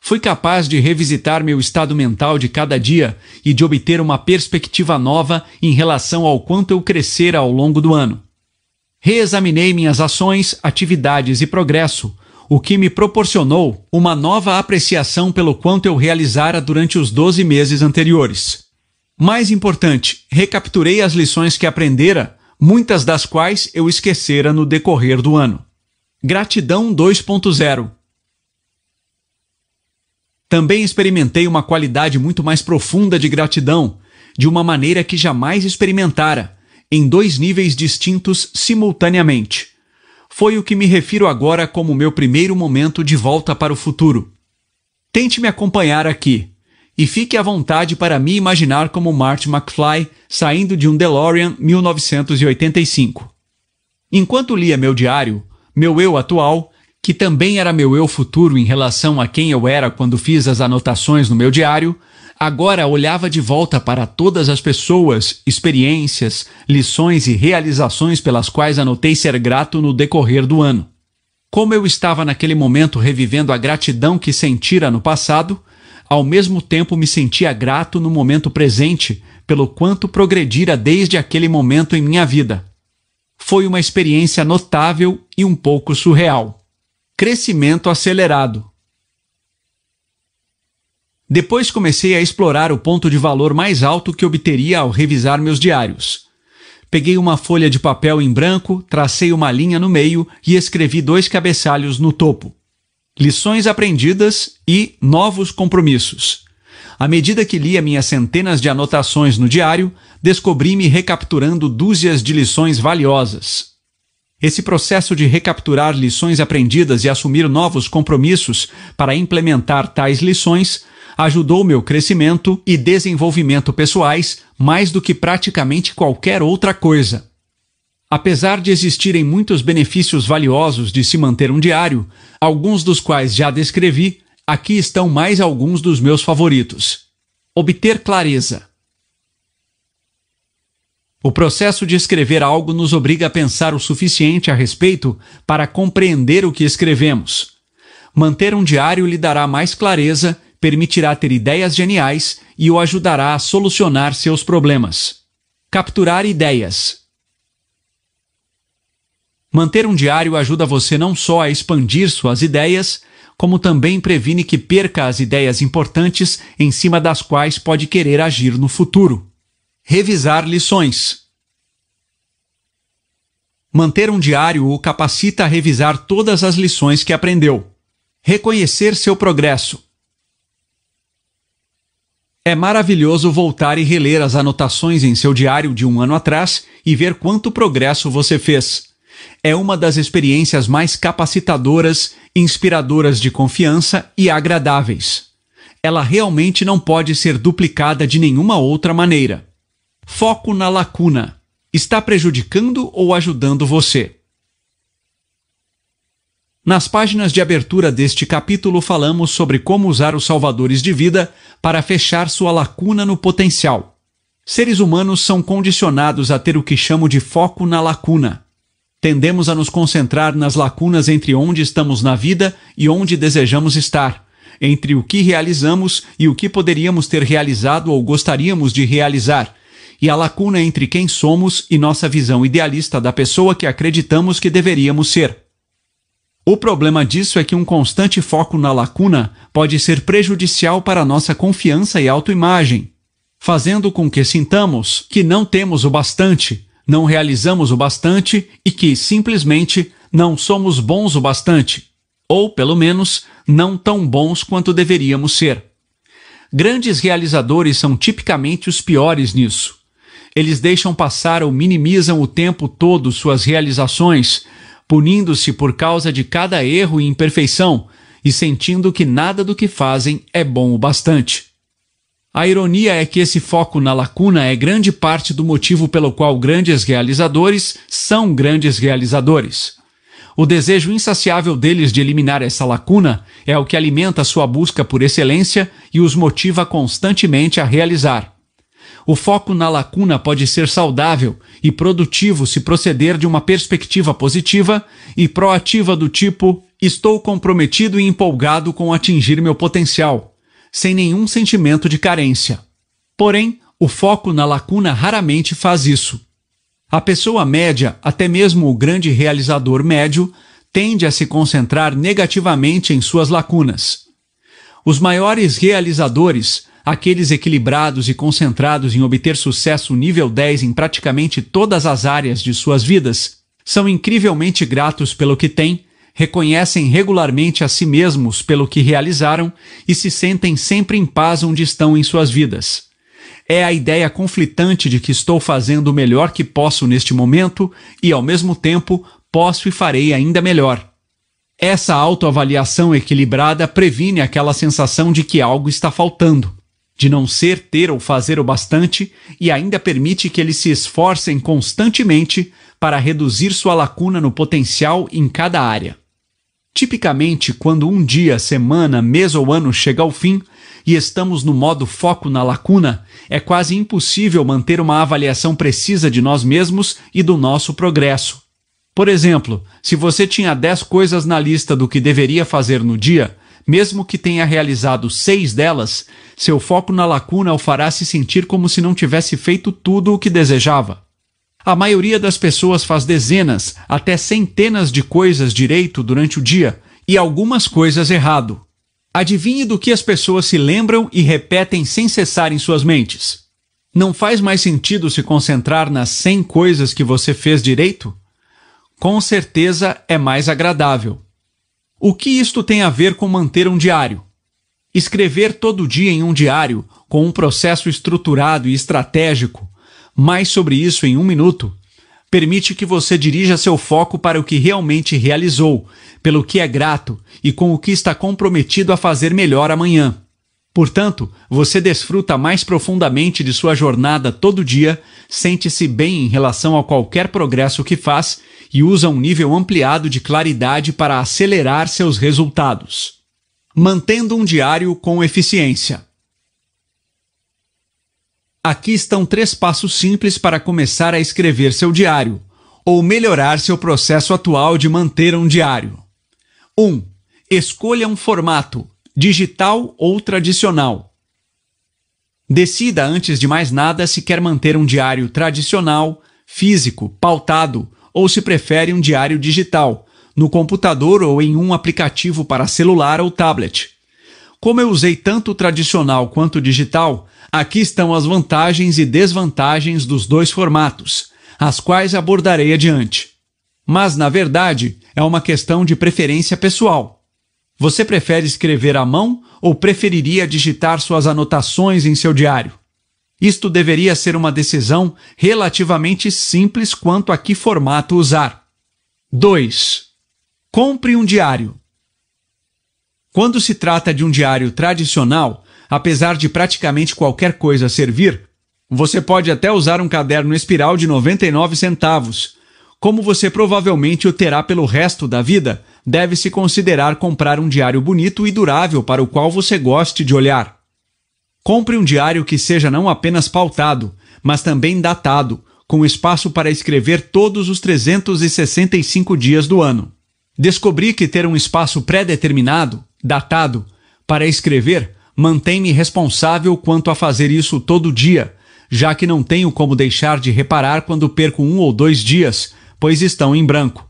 fui capaz de revisitar meu estado mental de cada dia e de obter uma perspectiva nova em relação ao quanto eu crescera ao longo do ano. Reexaminei minhas ações, atividades e progresso, o que me proporcionou uma nova apreciação pelo quanto eu realizara durante os 12 meses anteriores. Mais importante, recapturei as lições que aprendera, muitas das quais eu esquecera no decorrer do ano. Gratidão 2.0 Também experimentei uma qualidade muito mais profunda de gratidão, de uma maneira que jamais experimentara, em dois níveis distintos simultaneamente. Foi o que me refiro agora como meu primeiro momento de volta para o futuro. Tente me acompanhar aqui, e fique à vontade para me imaginar como Marty McFly saindo de um DeLorean 1985. Enquanto lia meu diário, meu eu atual, que também era meu eu futuro em relação a quem eu era quando fiz as anotações no meu diário, agora olhava de volta para todas as pessoas, experiências, lições e realizações pelas quais anotei ser grato no decorrer do ano. Como eu estava naquele momento revivendo a gratidão que sentira no passado, ao mesmo tempo me sentia grato no momento presente pelo quanto progredira desde aquele momento em minha vida. Foi uma experiência notável e um pouco surreal. Crescimento acelerado. Depois comecei a explorar o ponto de valor mais alto que obteria ao revisar meus diários. Peguei uma folha de papel em branco, tracei uma linha no meio e escrevi dois cabeçalhos no topo. Lições aprendidas e novos compromissos. À medida que lia minhas centenas de anotações no diário, descobri-me recapturando dúzias de lições valiosas. Esse processo de recapturar lições aprendidas e assumir novos compromissos para implementar tais lições ajudou meu crescimento e desenvolvimento pessoais mais do que praticamente qualquer outra coisa. Apesar de existirem muitos benefícios valiosos de se manter um diário, alguns dos quais já descrevi, aqui estão mais alguns dos meus favoritos. Obter clareza. O processo de escrever algo nos obriga a pensar o suficiente a respeito para compreender o que escrevemos. Manter um diário lhe dará mais clareza permitirá ter ideias geniais e o ajudará a solucionar seus problemas. Capturar ideias. Manter um diário ajuda você não só a expandir suas ideias, como também previne que perca as ideias importantes em cima das quais pode querer agir no futuro. Revisar lições. Manter um diário o capacita a revisar todas as lições que aprendeu. Reconhecer seu progresso. É maravilhoso voltar e reler as anotações em seu diário de um ano atrás e ver quanto progresso você fez. É uma das experiências mais capacitadoras, inspiradoras de confiança e agradáveis. Ela realmente não pode ser duplicada de nenhuma outra maneira. Foco na lacuna. Está prejudicando ou ajudando você? Nas páginas de abertura deste capítulo, falamos sobre como usar os salvadores de vida para fechar sua lacuna no potencial. Seres humanos são condicionados a ter o que chamo de foco na lacuna. Tendemos a nos concentrar nas lacunas entre onde estamos na vida e onde desejamos estar, entre o que realizamos e o que poderíamos ter realizado ou gostaríamos de realizar, e a lacuna entre quem somos e nossa visão idealista da pessoa que acreditamos que deveríamos ser. O problema disso é que um constante foco na lacuna pode ser prejudicial para nossa confiança e autoimagem, fazendo com que sintamos que não temos o bastante, não realizamos o bastante e que, simplesmente, não somos bons o bastante, ou, pelo menos, não tão bons quanto deveríamos ser. Grandes realizadores são tipicamente os piores nisso. Eles deixam passar ou minimizam o tempo todo suas realizações, punindo-se por causa de cada erro e imperfeição e sentindo que nada do que fazem é bom o bastante. A ironia é que esse foco na lacuna é grande parte do motivo pelo qual grandes realizadores são grandes realizadores. O desejo insaciável deles de eliminar essa lacuna é o que alimenta sua busca por excelência e os motiva constantemente a realizar. O foco na lacuna pode ser saudável e produtivo se proceder de uma perspectiva positiva e proativa do tipo: estou comprometido e empolgado com atingir meu potencial, sem nenhum sentimento de carência. Porém, o foco na lacuna raramente faz isso. A pessoa média, até mesmo o grande realizador médio, tende a se concentrar negativamente em suas lacunas. Os maiores realizadores aqueles equilibrados e concentrados em obter sucesso nível 10 em praticamente todas as áreas de suas vidas, são incrivelmente gratos pelo que têm, reconhecem regularmente a si mesmos pelo que realizaram e se sentem sempre em paz onde estão em suas vidas. É a ideia conflitante de que estou fazendo o melhor que posso neste momento e, ao mesmo tempo, posso e farei ainda melhor. Essa autoavaliação equilibrada previne aquela sensação de que algo está faltando, de não ser, ter ou fazer o bastante e ainda permite que eles se esforcem constantemente para reduzir sua lacuna no potencial em cada área. Tipicamente, quando um dia, semana, mês ou ano chega ao fim e estamos no modo foco na lacuna, é quase impossível manter uma avaliação precisa de nós mesmos e do nosso progresso. Por exemplo, se você tinha 10 coisas na lista do que deveria fazer no dia, mesmo que tenha realizado seis delas, seu foco na lacuna o fará se sentir como se não tivesse feito tudo o que desejava. A maioria das pessoas faz dezenas, até centenas de coisas direito durante o dia e algumas coisas errado. Adivinhe do que as pessoas se lembram e repetem sem cessar em suas mentes. Não faz mais sentido se concentrar nas 100 coisas que você fez direito? Com certeza é mais agradável. O que isto tem a ver com manter um diário? Escrever todo dia em um diário, com um processo estruturado e estratégico, mais sobre isso em um minuto, permite que você dirija seu foco para o que realmente realizou, pelo que é grato e com o que está comprometido a fazer melhor amanhã. Portanto, você desfruta mais profundamente de sua jornada todo dia, sente-se bem em relação a qualquer progresso que faz e usa um nível ampliado de claridade para acelerar seus resultados. Mantendo um diário com eficiência. Aqui estão três passos simples para começar a escrever seu diário, ou melhorar seu processo atual de manter um diário. 1. Um, escolha um formato, digital ou tradicional. Decida antes de mais nada se quer manter um diário tradicional, físico, pautado, ou se prefere um diário digital, no computador ou em um aplicativo para celular ou tablet. Como eu usei tanto o tradicional quanto o digital, Aqui estão as vantagens e desvantagens dos dois formatos, as quais abordarei adiante. Mas, na verdade, é uma questão de preferência pessoal. Você prefere escrever à mão ou preferiria digitar suas anotações em seu diário? Isto deveria ser uma decisão relativamente simples quanto a que formato usar. 2. Compre um diário. Quando se trata de um diário tradicional, apesar de praticamente qualquer coisa servir, você pode até usar um caderno espiral de 99 centavos. Como você provavelmente o terá pelo resto da vida, deve-se considerar comprar um diário bonito e durável para o qual você goste de olhar. Compre um diário que seja não apenas pautado, mas também datado, com espaço para escrever todos os 365 dias do ano. Descobri que ter um espaço pré-determinado, datado, para escrever mantém-me responsável quanto a fazer isso todo dia, já que não tenho como deixar de reparar quando perco um ou dois dias, pois estão em branco.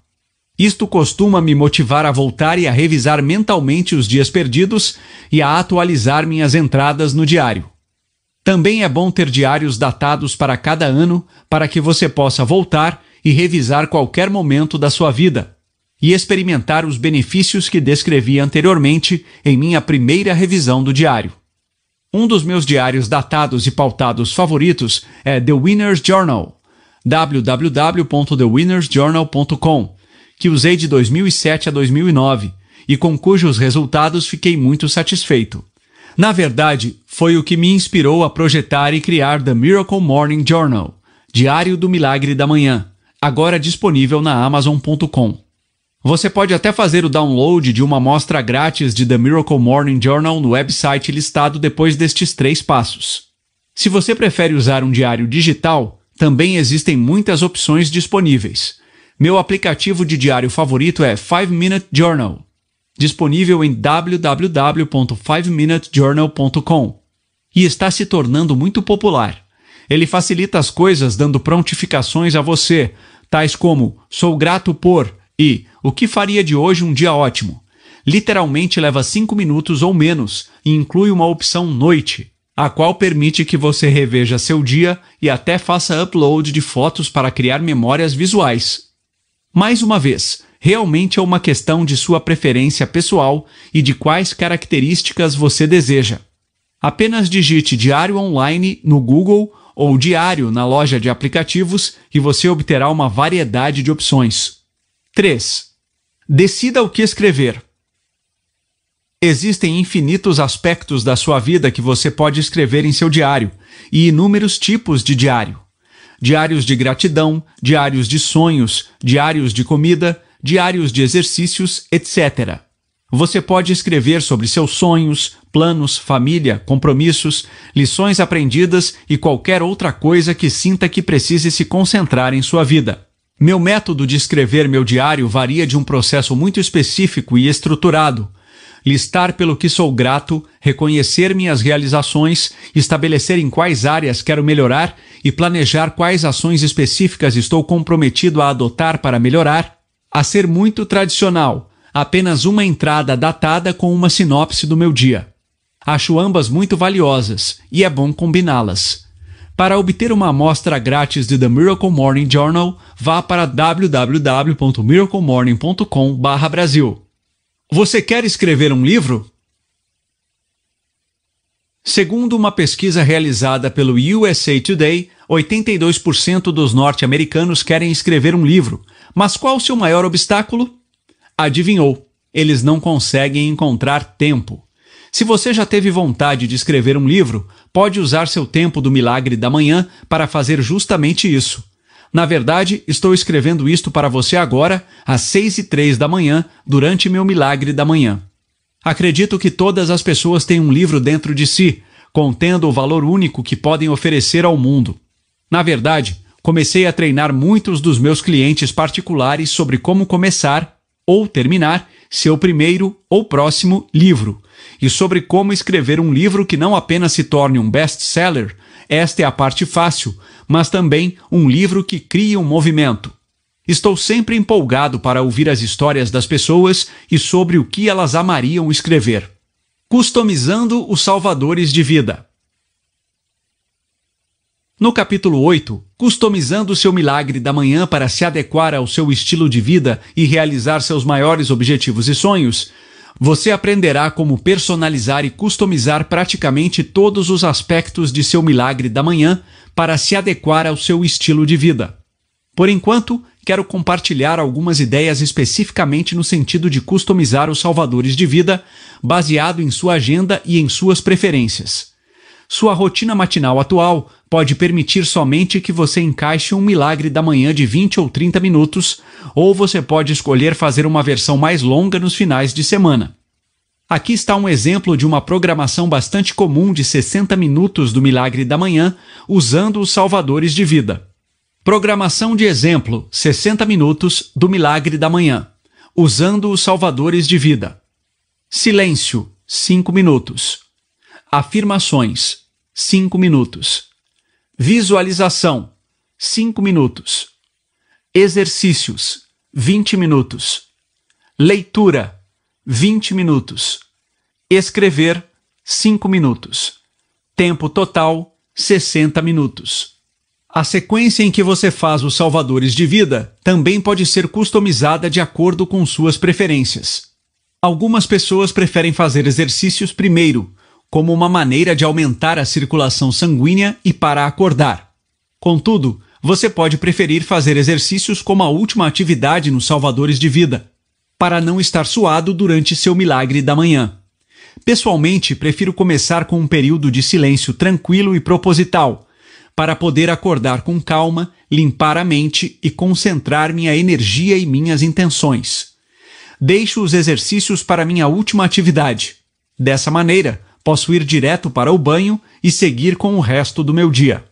Isto costuma me motivar a voltar e a revisar mentalmente os dias perdidos e a atualizar minhas entradas no diário. Também é bom ter diários datados para cada ano para que você possa voltar e revisar qualquer momento da sua vida e experimentar os benefícios que descrevi anteriormente em minha primeira revisão do diário. Um dos meus diários datados e pautados favoritos é The Winner's Journal, www.thewinnersjournal.com, que usei de 2007 a 2009 e com cujos resultados fiquei muito satisfeito. Na verdade, foi o que me inspirou a projetar e criar The Miracle Morning Journal, Diário do Milagre da Manhã, agora disponível na Amazon.com. Você pode até fazer o download de uma amostra grátis de The Miracle Morning Journal no website listado depois destes três passos. Se você prefere usar um diário digital, também existem muitas opções disponíveis. Meu aplicativo de diário favorito é 5 Minute Journal, disponível em www.5minutejournal.com e está se tornando muito popular. Ele facilita as coisas dando prontificações a você, tais como sou grato por e o que faria de hoje um dia ótimo? Literalmente leva 5 minutos ou menos e inclui uma opção noite, a qual permite que você reveja seu dia e até faça upload de fotos para criar memórias visuais. Mais uma vez, realmente é uma questão de sua preferência pessoal e de quais características você deseja. Apenas digite Diário Online no Google ou Diário na loja de aplicativos e você obterá uma variedade de opções. 3. Decida o que escrever. Existem infinitos aspectos da sua vida que você pode escrever em seu diário e inúmeros tipos de diário. Diários de gratidão, diários de sonhos, diários de comida, diários de exercícios, etc. Você pode escrever sobre seus sonhos, planos, família, compromissos, lições aprendidas e qualquer outra coisa que sinta que precise se concentrar em sua vida. Meu método de escrever meu diário varia de um processo muito específico e estruturado. Listar pelo que sou grato, reconhecer minhas realizações, estabelecer em quais áreas quero melhorar e planejar quais ações específicas estou comprometido a adotar para melhorar, a ser muito tradicional, apenas uma entrada datada com uma sinopse do meu dia. Acho ambas muito valiosas e é bom combiná-las. Para obter uma amostra grátis de The Miracle Morning Journal, vá para www.miraclemorning.com/brasil. Você quer escrever um livro? Segundo uma pesquisa realizada pelo USA Today, 82% dos norte-americanos querem escrever um livro. Mas qual o seu maior obstáculo? Adivinhou, eles não conseguem encontrar tempo. Se você já teve vontade de escrever um livro, pode usar seu tempo do milagre da manhã para fazer justamente isso. Na verdade, estou escrevendo isto para você agora, às seis e três da manhã, durante meu milagre da manhã. Acredito que todas as pessoas têm um livro dentro de si, contendo o valor único que podem oferecer ao mundo. Na verdade, comecei a treinar muitos dos meus clientes particulares sobre como começar ou terminar seu primeiro ou próximo livro, e sobre como escrever um livro que não apenas se torne um best-seller, esta é a parte fácil, mas também um livro que crie um movimento. Estou sempre empolgado para ouvir as histórias das pessoas e sobre o que elas amariam escrever. Customizando os salvadores de vida. No capítulo 8, customizando seu milagre da manhã para se adequar ao seu estilo de vida e realizar seus maiores objetivos e sonhos, você aprenderá como personalizar e customizar praticamente todos os aspectos de seu milagre da manhã para se adequar ao seu estilo de vida. Por enquanto, quero compartilhar algumas ideias especificamente no sentido de customizar os salvadores de vida, baseado em sua agenda e em suas preferências. Sua rotina matinal atual pode permitir somente que você encaixe um milagre da manhã de 20 ou 30 minutos, ou você pode escolher fazer uma versão mais longa nos finais de semana. Aqui está um exemplo de uma programação bastante comum de 60 minutos do milagre da manhã, usando os salvadores de vida. Programação de exemplo: 60 minutos do milagre da manhã, usando os salvadores de vida. Silêncio: 5 minutos. Afirmações: 5 minutos. Visualização: 5 minutos. Exercícios: 20 minutos. Leitura: 20 minutos. Escrever: 5 minutos. Tempo total: 60 minutos. A sequência em que você faz os salvadores de vida também pode ser customizada de acordo com suas preferências. Algumas pessoas preferem fazer exercícios primeiro, como uma maneira de aumentar a circulação sanguínea e para acordar. Contudo, você pode preferir fazer exercícios como a última atividade nos salvadores de vida, para não estar suado durante seu milagre da manhã. Pessoalmente, prefiro começar com um período de silêncio tranquilo e proposital, para poder acordar com calma, limpar a mente e concentrar minha energia e minhas intenções. Deixo os exercícios para minha última atividade. Dessa maneira, posso ir direto para o banho e seguir com o resto do meu dia.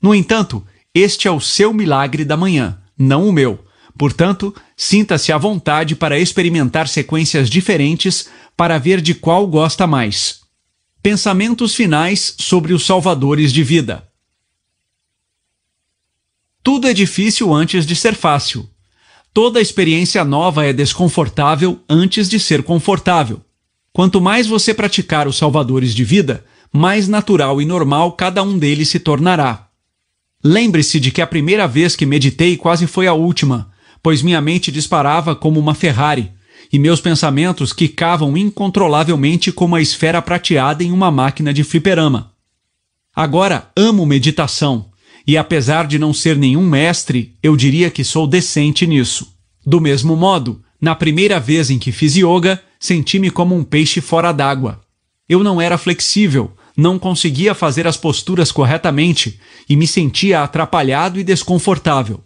No entanto, este é o seu milagre da manhã, não o meu. Portanto, sinta-se à vontade para experimentar sequências diferentes para ver de qual gosta mais. Pensamentos finais sobre os salvadores de vida. Tudo é difícil antes de ser fácil. Toda experiência nova é desconfortável antes de ser confortável. Quanto mais você praticar os salvadores de vida, mais natural e normal cada um deles se tornará. Lembre-se de que a primeira vez que meditei quase foi a última, pois minha mente disparava como uma Ferrari e meus pensamentos quicavam incontrolavelmente como a esfera prateada em uma máquina de fliperama. Agora amo meditação, e apesar de não ser nenhum mestre, eu diria que sou decente nisso. Do mesmo modo, na primeira vez em que fiz yoga, senti-me como um peixe fora d'água. Eu não era flexível, não conseguia fazer as posturas corretamente e me sentia atrapalhado e desconfortável.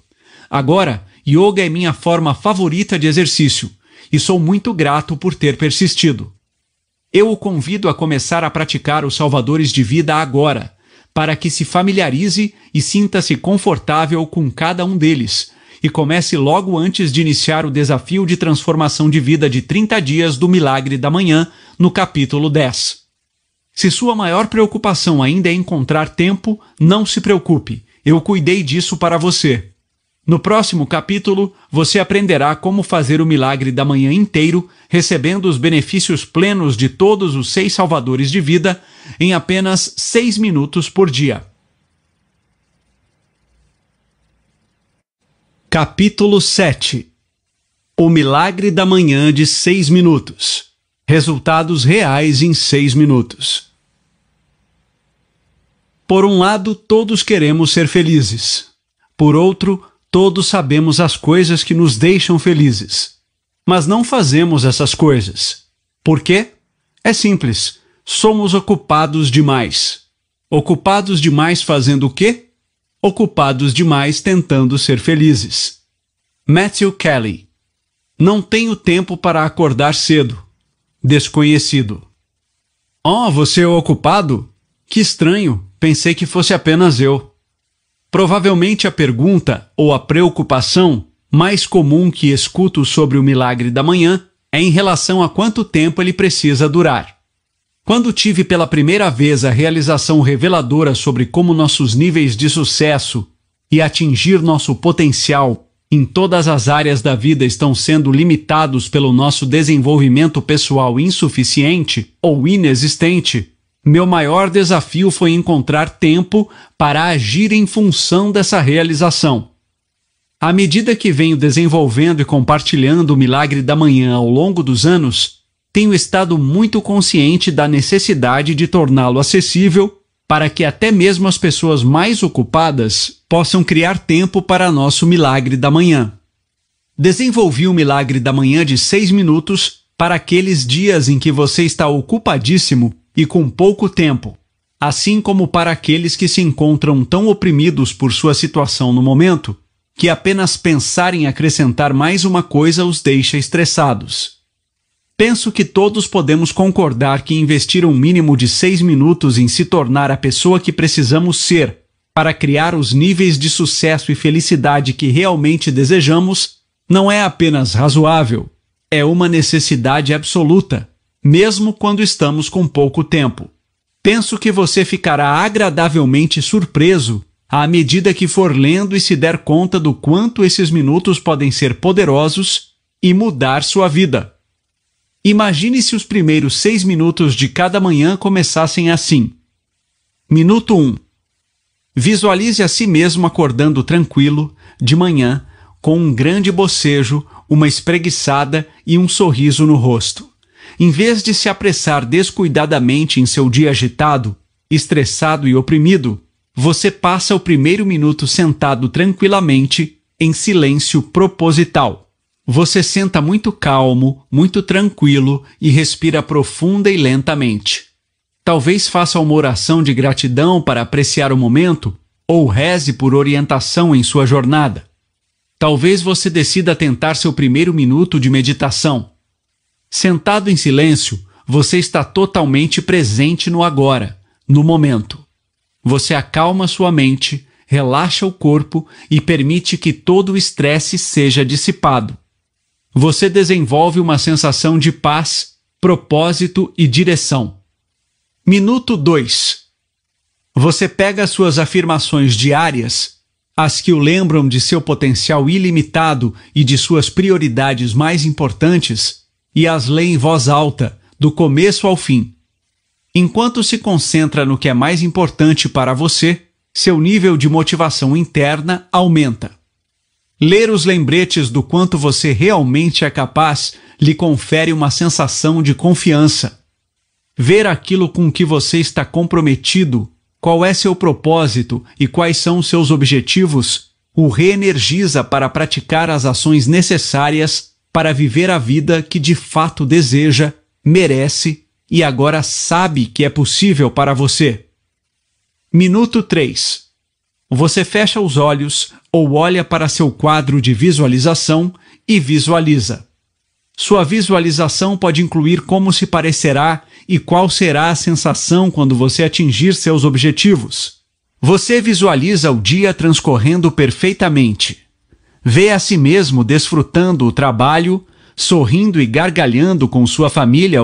Agora, yoga é minha forma favorita de exercício e sou muito grato por ter persistido. Eu o convido a começar a praticar os salvadores de vida agora, para que se familiarize e sinta-se confortável com cada um deles, e comece logo antes de iniciar o desafio de transformação de vida de 30 dias do Milagre da Manhã, no capítulo 10. Se sua maior preocupação ainda é encontrar tempo, não se preocupe, eu cuidei disso para você. No próximo capítulo, você aprenderá como fazer o milagre da manhã inteiro, recebendo os benefícios plenos de todos os seis salvadores de vida em apenas seis minutos por dia. Capítulo 7 O milagre da manhã de seis minutos. Resultados reais em seis minutos. Por um lado, todos queremos ser felizes. Por outro, todos sabemos as coisas que nos deixam felizes. Mas não fazemos essas coisas. Por quê? É simples. Somos ocupados demais. Ocupados demais fazendo o quê? Ocupados demais tentando ser felizes. Matthew Kelly. Não tenho tempo para acordar cedo. Desconhecido. Oh, você é ocupado? Que estranho. Pensei que fosse apenas eu. Provavelmente a pergunta ou a preocupação mais comum que escuto sobre o milagre da manhã é em relação a quanto tempo ele precisa durar. Quando tive pela primeira vez a realização reveladora sobre como nossos níveis de sucesso e atingir nosso potencial em todas as áreas da vida estão sendo limitados pelo nosso desenvolvimento pessoal insuficiente ou inexistente, meu maior desafio foi encontrar tempo para agir em função dessa realização. À medida que venho desenvolvendo e compartilhando o milagre da manhã ao longo dos anos, tenho estado muito consciente da necessidade de torná-lo acessível para que até mesmo as pessoas mais ocupadas possam criar tempo para nosso milagre da manhã. Desenvolvi o milagre da manhã de seis minutos para aqueles dias em que você está ocupadíssimo e com pouco tempo, assim como para aqueles que se encontram tão oprimidos por sua situação no momento que apenas pensar em acrescentar mais uma coisa os deixa estressados. Penso que todos podemos concordar que investir um mínimo de seis minutos em se tornar a pessoa que precisamos ser para criar os níveis de sucesso e felicidade que realmente desejamos não é apenas razoável, é uma necessidade absoluta mesmo quando estamos com pouco tempo. Penso que você ficará agradavelmente surpreso à medida que for lendo e se der conta do quanto esses minutos podem ser poderosos e mudar sua vida. Imagine se os primeiros seis minutos de cada manhã começassem assim. Minuto 1. Um. Visualize a si mesmo acordando tranquilo, de manhã, com um grande bocejo, uma espreguiçada e um sorriso no rosto. Em vez de se apressar descuidadamente em seu dia agitado, estressado e oprimido, você passa o primeiro minuto sentado tranquilamente, em silêncio proposital. Você senta muito calmo, muito tranquilo e respira profunda e lentamente. Talvez faça uma oração de gratidão para apreciar o momento ou reze por orientação em sua jornada. Talvez você decida tentar seu primeiro minuto de meditação. Sentado em silêncio, você está totalmente presente no agora, no momento. Você acalma sua mente, relaxa o corpo e permite que todo o estresse seja dissipado. Você desenvolve uma sensação de paz, propósito e direção. Minuto 2. Você pega suas afirmações diárias, as que o lembram de seu potencial ilimitado e de suas prioridades mais importantes, e as lê em voz alta, do começo ao fim. Enquanto se concentra no que é mais importante para você, seu nível de motivação interna aumenta. Ler os lembretes do quanto você realmente é capaz lhe confere uma sensação de confiança. Ver aquilo com que você está comprometido, qual é seu propósito e quais são seus objetivos, o reenergiza para praticar as ações necessárias para viver a vida que de fato deseja, merece e agora sabe que é possível para você. Minuto 3. Você fecha os olhos ou olha para seu quadro de visualização e visualiza. Sua visualização pode incluir como se parecerá e qual será a sensação quando você atingir seus objetivos. Você visualiza o dia transcorrendo perfeitamente. Vê a si mesmo desfrutando o trabalho, sorrindo e gargalhando com sua família